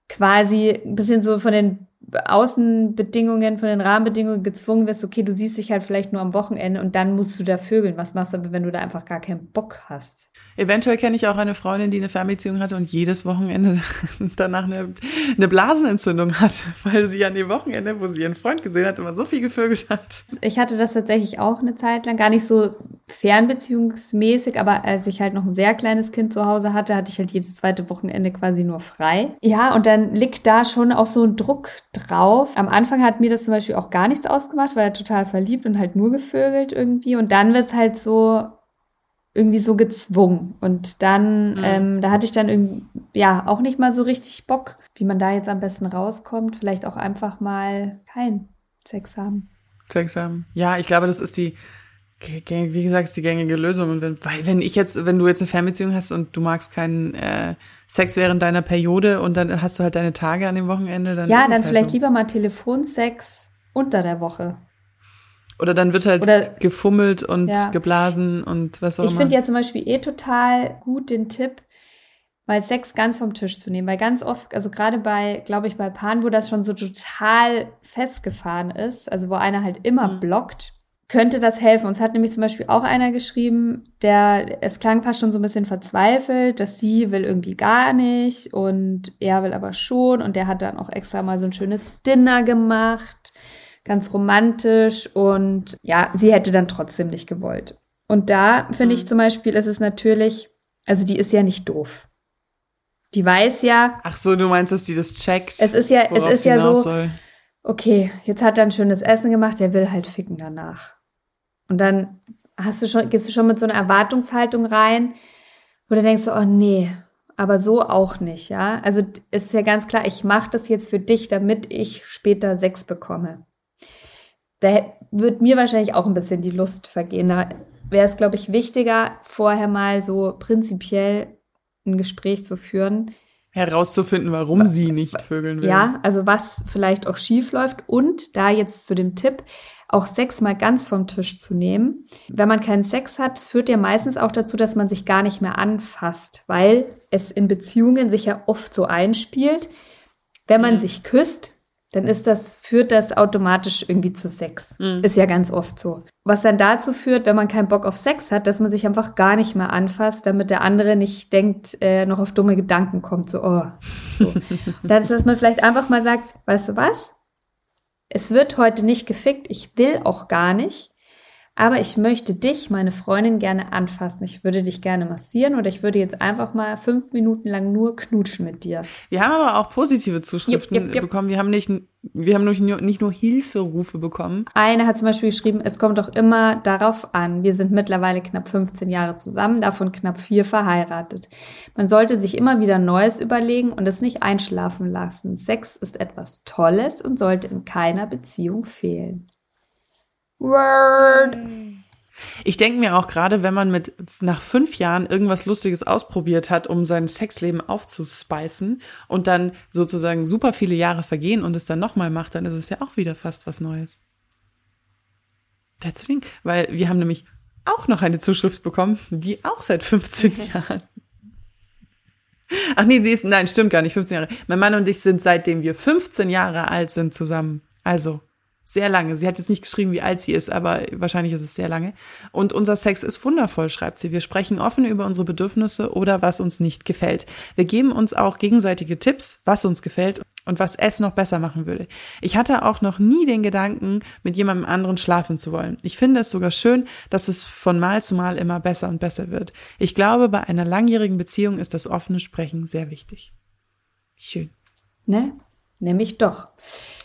S3: quasi ein bisschen so von den Außenbedingungen, von den Rahmenbedingungen gezwungen wirst, okay, du siehst dich halt vielleicht nur am Wochenende und dann musst du da vögeln. Was machst du aber, wenn du da einfach gar keinen Bock hast?
S2: Eventuell kenne ich auch eine Freundin, die eine Fernbeziehung hatte und jedes Wochenende danach eine, eine Blasenentzündung hat, weil sie an dem Wochenende, wo sie ihren Freund gesehen hat, immer so viel gevögelt hat.
S3: Ich hatte das tatsächlich auch eine Zeit lang, gar nicht so fernbeziehungsmäßig, aber als ich halt noch ein sehr kleines Kind zu Hause hatte, hatte ich halt jedes zweite Wochenende quasi nur frei. Ja, und dann liegt da schon auch so ein Druck drauf. Am Anfang hat mir das zum Beispiel auch gar nichts ausgemacht, weil er total verliebt und halt nur gevögelt irgendwie. Und dann wird's halt so irgendwie so gezwungen. Und dann,
S2: Mhm.
S3: ähm, da hatte ich dann irgendwie, ja, auch nicht mal so richtig Bock, wie man da jetzt am besten rauskommt. Vielleicht auch einfach mal keinen Sex haben.
S2: Sex haben. Ja, ich glaube, das ist die, wie gesagt, ist die gängige Lösung. Und wenn, weil wenn ich jetzt, wenn du jetzt eine Fernbeziehung hast und du magst keinen äh, Sex während deiner Periode und dann hast du halt deine Tage an dem Wochenende, dann
S3: Ja, dann
S2: halt
S3: vielleicht
S2: so.
S3: lieber mal Telefonsex unter der Woche.
S2: Oder dann wird halt
S3: Oder-
S2: gefummelt und
S3: Ja.
S2: geblasen und was auch
S3: Ich
S2: immer.
S3: finde ja zum Beispiel eh total gut den Tipp, mal Sex ganz vom Tisch zu nehmen, weil ganz oft, also gerade bei, glaube ich, bei Paaren, wo das schon so total festgefahren ist, also wo einer halt immer
S2: Mhm.
S3: blockt, könnte das helfen. Uns hat nämlich zum Beispiel auch einer geschrieben, der, es klang fast schon so ein bisschen verzweifelt, dass sie will irgendwie gar nicht und er will aber schon und der hat dann auch extra mal so ein schönes Dinner gemacht, ganz romantisch und ja, sie hätte dann trotzdem nicht gewollt. Und da finde ich
S2: Mhm.
S3: zum Beispiel, ist es natürlich, also die ist ja nicht doof. Die weiß ja,
S2: Ach so, du meinst, dass die das checkt?
S3: es ist ja, es ist ja so,
S2: soll.
S3: okay, jetzt hat er ein schönes Essen gemacht, der will halt ficken danach. Und dann hast du schon, gehst du schon mit so einer Erwartungshaltung rein, wo du denkst, oh nee, aber so auch nicht, ja. Also ist ja ganz klar, ich mache das jetzt für dich, damit ich später Sex bekomme. Da wird mir wahrscheinlich auch ein bisschen die Lust vergehen. Da wäre es, glaube ich, wichtiger, vorher mal so prinzipiell ein Gespräch zu führen,
S2: Herauszufinden, warum sie nicht vögeln will.
S3: ja, also was vielleicht auch schief läuft und da jetzt zu dem Tipp, auch Sex mal ganz vom Tisch zu nehmen. Wenn man keinen Sex hat, das führt ja meistens auch dazu, dass man sich gar nicht mehr anfasst, weil es in Beziehungen sich ja oft so einspielt. Wenn man
S2: Mhm.
S3: sich küsst, dann ist das, führt das automatisch irgendwie zu Sex.
S2: Mhm.
S3: Ist ja ganz oft so. Was dann dazu führt, wenn man keinen Bock auf Sex hat, dass man sich einfach gar nicht mehr anfasst, damit der andere nicht denkt, äh, noch auf dumme Gedanken kommt, so, oh. So. Und dann ist, dass man vielleicht einfach mal sagt, weißt du was? Es wird heute nicht gefickt, ich will auch gar nicht, aber ich möchte dich, meine Freundin, gerne anfassen. Ich würde dich gerne massieren oder ich würde jetzt einfach mal fünf Minuten lang nur knutschen mit dir.
S2: Wir haben aber auch positive Zuschriften
S3: Jupp, jupp, jupp.
S2: bekommen. Wir haben nicht, wir haben nicht nur, nicht nur Hilferufe bekommen.
S3: Eine hat zum Beispiel geschrieben, es kommt doch immer darauf an. Wir sind mittlerweile knapp 15 Jahre zusammen, davon knapp vier verheiratet. Man sollte sich immer wieder Neues überlegen und es nicht einschlafen lassen. Sex ist etwas Tolles und sollte in keiner Beziehung fehlen. Word.
S2: Ich denke mir auch gerade, wenn man mit nach fünf Jahren irgendwas Lustiges ausprobiert hat, um sein Sexleben aufzuspeisen und dann sozusagen super viele Jahre vergehen und es dann nochmal macht, dann ist es ja auch wieder fast was Neues. That's the thing. Weil wir haben nämlich auch noch eine Zuschrift bekommen, die auch seit 15 Jahren. Ach nee, sie ist, nein, stimmt gar nicht, 15 Jahre. Mein Mann und ich sind seitdem wir 15 Jahre alt sind zusammen. Also, Sehr lange. Sie hat jetzt nicht geschrieben, wie alt sie ist, aber wahrscheinlich ist es sehr lange. Und unser Sex ist wundervoll, schreibt sie. Wir sprechen offen über unsere Bedürfnisse oder was uns nicht gefällt. Wir geben uns auch gegenseitige Tipps, was uns gefällt und was es noch besser machen würde. Ich hatte auch noch nie den Gedanken, mit jemandem anderen schlafen zu wollen. Ich finde es sogar schön, dass es von Mal zu Mal immer besser und besser wird. Ich glaube, bei einer langjährigen Beziehung ist das offene Sprechen sehr wichtig. Schön.
S3: Ne? Nämlich doch.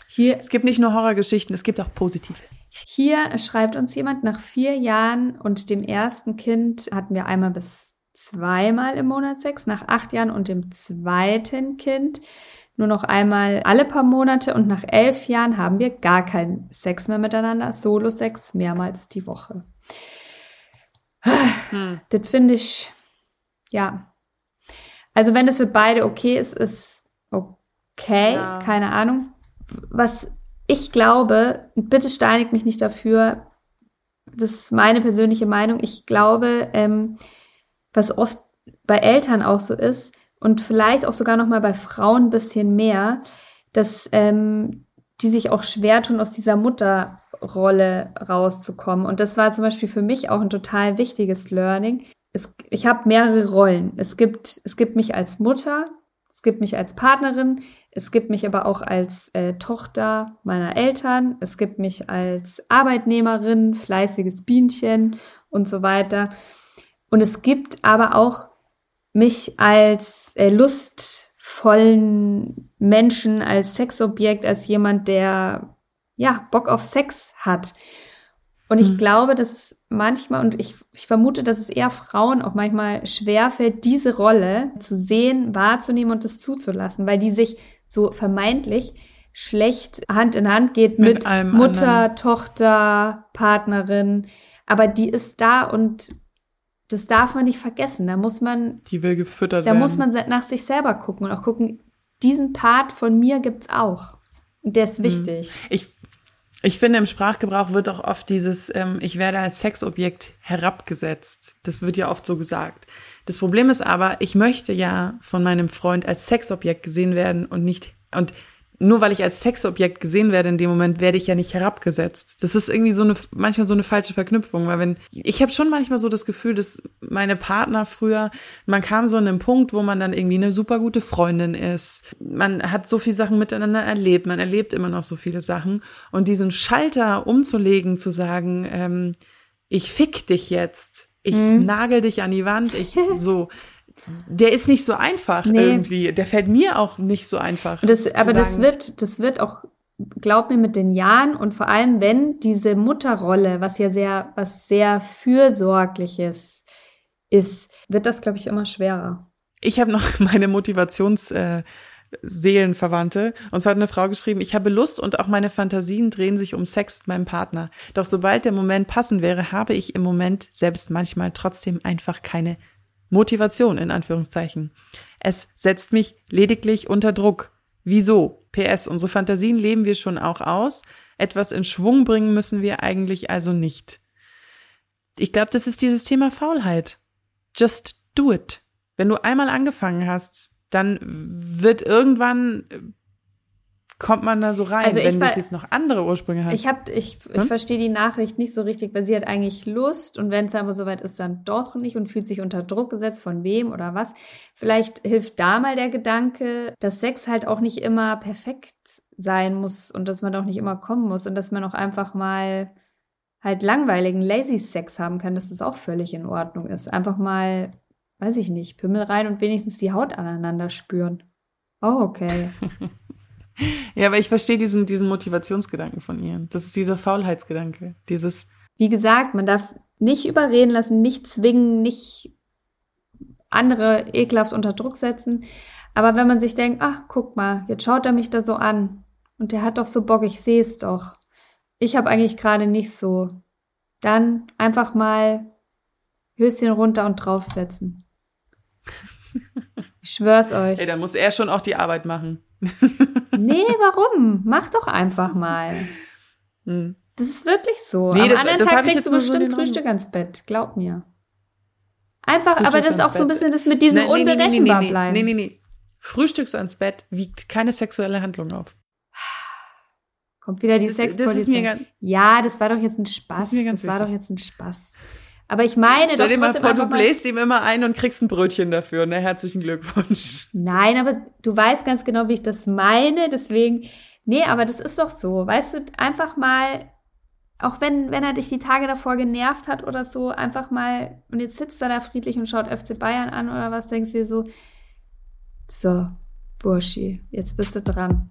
S3: Hier,
S2: Es gibt nicht nur Horrorgeschichten, es gibt auch positive.
S3: hier schreibt uns jemand, nach vier Jahren und dem ersten Kind hatten wir einmal bis zweimal im Monat Sex, nach acht Jahren und dem zweiten Kind nur noch einmal alle paar Monate und nach elf Jahren haben wir gar keinen Sex mehr miteinander, Solo-Sex mehrmals die Woche.
S2: Hm.
S3: Das finde ich, ja. Also wenn es für beide okay ist, ist okay,
S2: Ja.
S3: keine Ahnung. Was ich glaube, und bitte steinigt mich nicht dafür, das ist meine persönliche Meinung, ich glaube, ähm, was oft bei Eltern auch so ist und vielleicht auch sogar noch mal bei Frauen ein bisschen mehr, dass ähm, die sich auch schwer tun, aus dieser Mutterrolle rauszukommen. Und das war zum Beispiel für mich auch ein total wichtiges Learning. Es, ich habe mehrere Rollen. Es gibt, es gibt mich als Mutter, es gibt mich als Partnerin, es gibt mich aber auch als äh, Tochter meiner Eltern, es gibt mich als Arbeitnehmerin, fleißiges Bienchen und so weiter. Und es gibt aber auch mich als äh, lustvollen Menschen, als Sexobjekt, als jemand, der ja Bock auf Sex hat. Und ich
S2: Mhm.
S3: glaube, dass es manchmal, und ich, ich vermute, dass es eher Frauen auch manchmal schwerfällt, diese Rolle zu sehen, wahrzunehmen und das zuzulassen, weil die sich so vermeintlich schlecht Hand in Hand geht
S2: Mit
S3: mit, Mutter,
S2: anderen.
S3: Tochter, Partnerin. Aber die ist da und das darf man nicht vergessen. Da muss man,
S2: Die will gefüttert
S3: da
S2: werden.
S3: muss man nach sich selber gucken und auch gucken, diesen Part von mir gibt's auch. Und der
S2: Mhm.
S3: ist wichtig.
S2: Ich, ich finde, im Sprachgebrauch wird auch oft dieses, ähm, ich werde als Sexobjekt herabgesetzt. Das wird ja oft so gesagt. Das Problem ist aber, ich möchte ja von meinem Freund als Sexobjekt gesehen werden und nicht, und nur weil ich als Sexobjekt gesehen werde in dem Moment, werde ich ja nicht herabgesetzt. Das ist irgendwie so eine, manchmal so eine falsche Verknüpfung, weil wenn, ich habe schon manchmal so das Gefühl, dass meine Partner früher, man kam so an einen Punkt, wo man dann irgendwie eine super gute Freundin ist. Man hat so viele Sachen miteinander erlebt, man erlebt immer noch so viele Sachen. Und diesen Schalter umzulegen, zu sagen, ähm, ich fick dich jetzt, ich
S3: Mhm.
S2: nagel dich an die Wand, ich so, der ist nicht so einfach
S3: Nee.
S2: irgendwie. Der fällt mir auch nicht so einfach.
S3: Das, aber das
S2: sagen,
S3: wird, das wird auch, glaub mir, mit den Jahren und vor allem, wenn diese Mutterrolle, was ja sehr, was sehr fürsorgliches ist, wird das, glaube ich, immer schwerer.
S2: Ich habe noch meine Motivations äh, Seelenverwandte. Und zwar hat eine Frau geschrieben, ich habe Lust und auch meine Fantasien drehen sich um Sex mit meinem Partner. Doch sobald der Moment passend wäre, habe ich im Moment selbst manchmal trotzdem einfach keine Motivation in Anführungszeichen. Es setzt mich lediglich unter Druck. Wieso? PS, unsere Fantasien leben wir schon auch aus. Etwas in Schwung bringen müssen wir eigentlich also nicht. Ich glaube, das ist dieses Thema Faulheit. Just do it. Wenn du einmal angefangen hast, dann wird irgendwann äh, kommt man da so rein,
S3: Also ich
S2: wenn das jetzt noch andere Ursprünge hat.
S3: Ich hab, ich, ich
S2: Hm?
S3: verstehe die Nachricht nicht so richtig, weil sie hat eigentlich Lust und wenn es aber soweit ist, dann doch nicht und fühlt sich unter Druck gesetzt von wem oder was. Vielleicht hilft da mal der Gedanke, dass Sex halt auch nicht immer perfekt sein muss und dass man auch nicht immer kommen muss und dass man auch einfach mal halt langweiligen Lazy Sex haben kann, dass das auch völlig in Ordnung ist. Einfach mal, weiß ich nicht, Pimmel rein und wenigstens die Haut aneinander spüren. Oh, okay.
S2: ja, aber ich verstehe diesen, diesen Motivationsgedanken von ihr. Das ist dieser Faulheitsgedanke. Dieses,
S3: Wie gesagt, man darf nicht überreden lassen, nicht zwingen, nicht andere ekelhaft unter Druck setzen. Aber wenn man sich denkt, ach, guck mal, jetzt schaut er mich da so an und der hat doch so Bock, ich sehe es doch. Ich habe eigentlich gerade nicht so. Dann einfach mal Höschen runter und draufsetzen. Ich schwör's euch.
S2: ey, da muss er schon auch die Arbeit machen.
S3: Nee, warum? Mach doch einfach mal.
S2: Hm.
S3: Das ist wirklich so.
S2: Nee,
S3: Am
S2: das-
S3: anderen
S2: das
S3: Tag kriegst du
S2: so
S3: bestimmt Frühstück ans Bett. Glaub mir. Einfach, aber das ist auch so ein bisschen das mit diesem
S2: Nee, nee,
S3: unberechenbar
S2: nee, nee,
S3: bleiben.
S2: Nee, nee, nee. Frühstücks ans Bett wiegt keine sexuelle Handlung auf.
S3: Kommt wieder die
S2: Das- das ist
S3: Sexpolizei.
S2: mir ganz-
S3: ja, das war doch jetzt ein Spaß.
S2: ganz
S3: das war
S2: wichtig.
S3: doch jetzt ein Spaß. Aber ich meine
S2: Stell dir mal vor, du bläst ihm immer ein und kriegst ein Brötchen dafür. Ne, herzlichen Glückwunsch.
S3: Nein, aber du weißt ganz genau, wie ich das meine. Deswegen, nee, aber das ist doch so. Weißt du, einfach mal, auch wenn, wenn er dich die Tage davor genervt hat oder so, einfach mal, und jetzt sitzt er da friedlich und schaut FC Bayern an oder was, denkst du dir so, so, Burschi, jetzt bist du dran.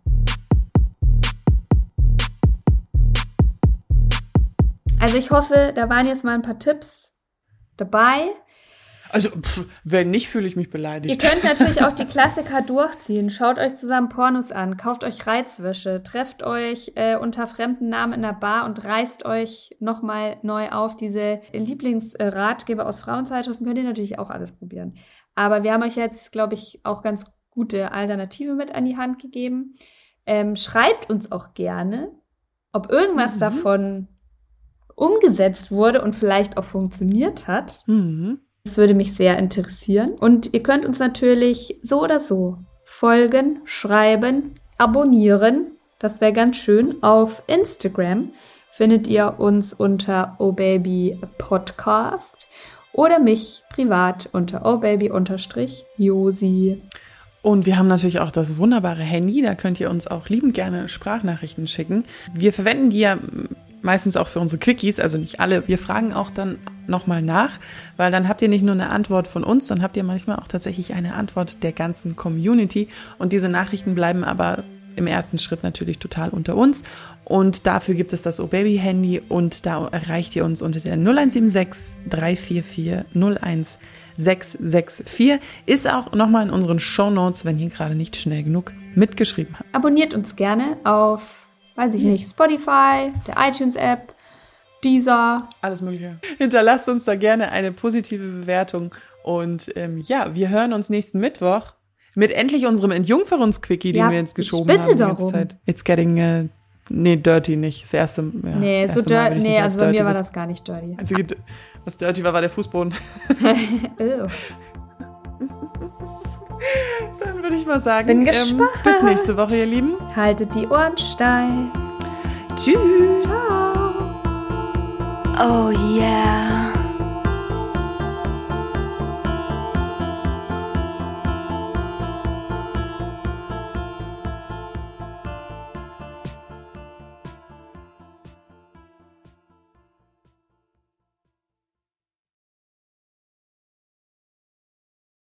S3: Also ich hoffe, da waren jetzt mal ein paar Tipps dabei.
S2: Also, pff, wenn nicht, fühle ich mich
S3: Ihr
S2: beleidigt.
S3: könnt natürlich auch die Klassiker durchziehen. Schaut euch zusammen Pornos an, kauft euch Reizwäsche, trefft euch äh, unter fremden Namen in der Bar und reißt euch nochmal neu auf. Diese Lieblingsratgeber aus Frauenzeitschriften könnt ihr natürlich auch alles probieren. Aber wir haben euch jetzt, glaube ich, auch ganz gute Alternative mit an die Hand gegeben. Ähm, schreibt uns auch gerne, ob irgendwas
S2: Mhm.
S3: davon umgesetzt wurde und vielleicht auch funktioniert hat.
S2: Mhm.
S3: Das würde mich sehr interessieren. Und ihr könnt uns natürlich so oder so folgen, schreiben, abonnieren. Das wäre ganz schön. Auf Instagram findet ihr uns unter obabypodcast oder mich privat unter obaby-josi.
S2: Und wir haben natürlich auch das wunderbare Handy, da könnt ihr uns auch liebend gerne Sprachnachrichten schicken. Wir verwenden die ja meistens auch für unsere Quickies, also nicht alle. Wir fragen auch dann nochmal nach, weil dann habt ihr nicht nur eine Antwort von uns, dann habt ihr manchmal auch tatsächlich eine Antwort der ganzen Community. Und diese Nachrichten bleiben aber im ersten Schritt natürlich total unter uns. Und dafür gibt es das O-Baby-Handy und da erreicht ihr uns unter der 0176 344 01664. Ist auch nochmal in unseren Show Notes, wenn ihr gerade nicht schnell genug mitgeschrieben habt.
S3: Abonniert uns gerne auf, weiß ich nicht, Spotify, der iTunes-App, Deezer.
S2: Alles Mögliche. Hinterlasst uns da gerne eine positive Bewertung. Und ähm, ja, wir hören uns nächsten Mittwoch mit endlich unserem Entjungferungs-Quickie, den
S3: Ja,
S2: wir jetzt geschoben
S3: bitte
S2: haben. die ganze
S3: darum.
S2: Zeit. It's getting, äh, nee, dirty nicht. Das erste, ja,
S3: nee, so
S2: erste Mal
S3: dirty.
S2: bin ich
S3: Nee, also bei mir war das gar nicht dirty.
S2: Einzige, was dirty war, war der Fußboden.
S3: Ew.
S2: Dann würde ich mal sagen,
S3: Bin
S2: ähm, bis nächste Woche, ihr Lieben.
S3: Haltet die Ohren steif.
S2: Tschüss.
S3: Ciao.
S5: Oh yeah.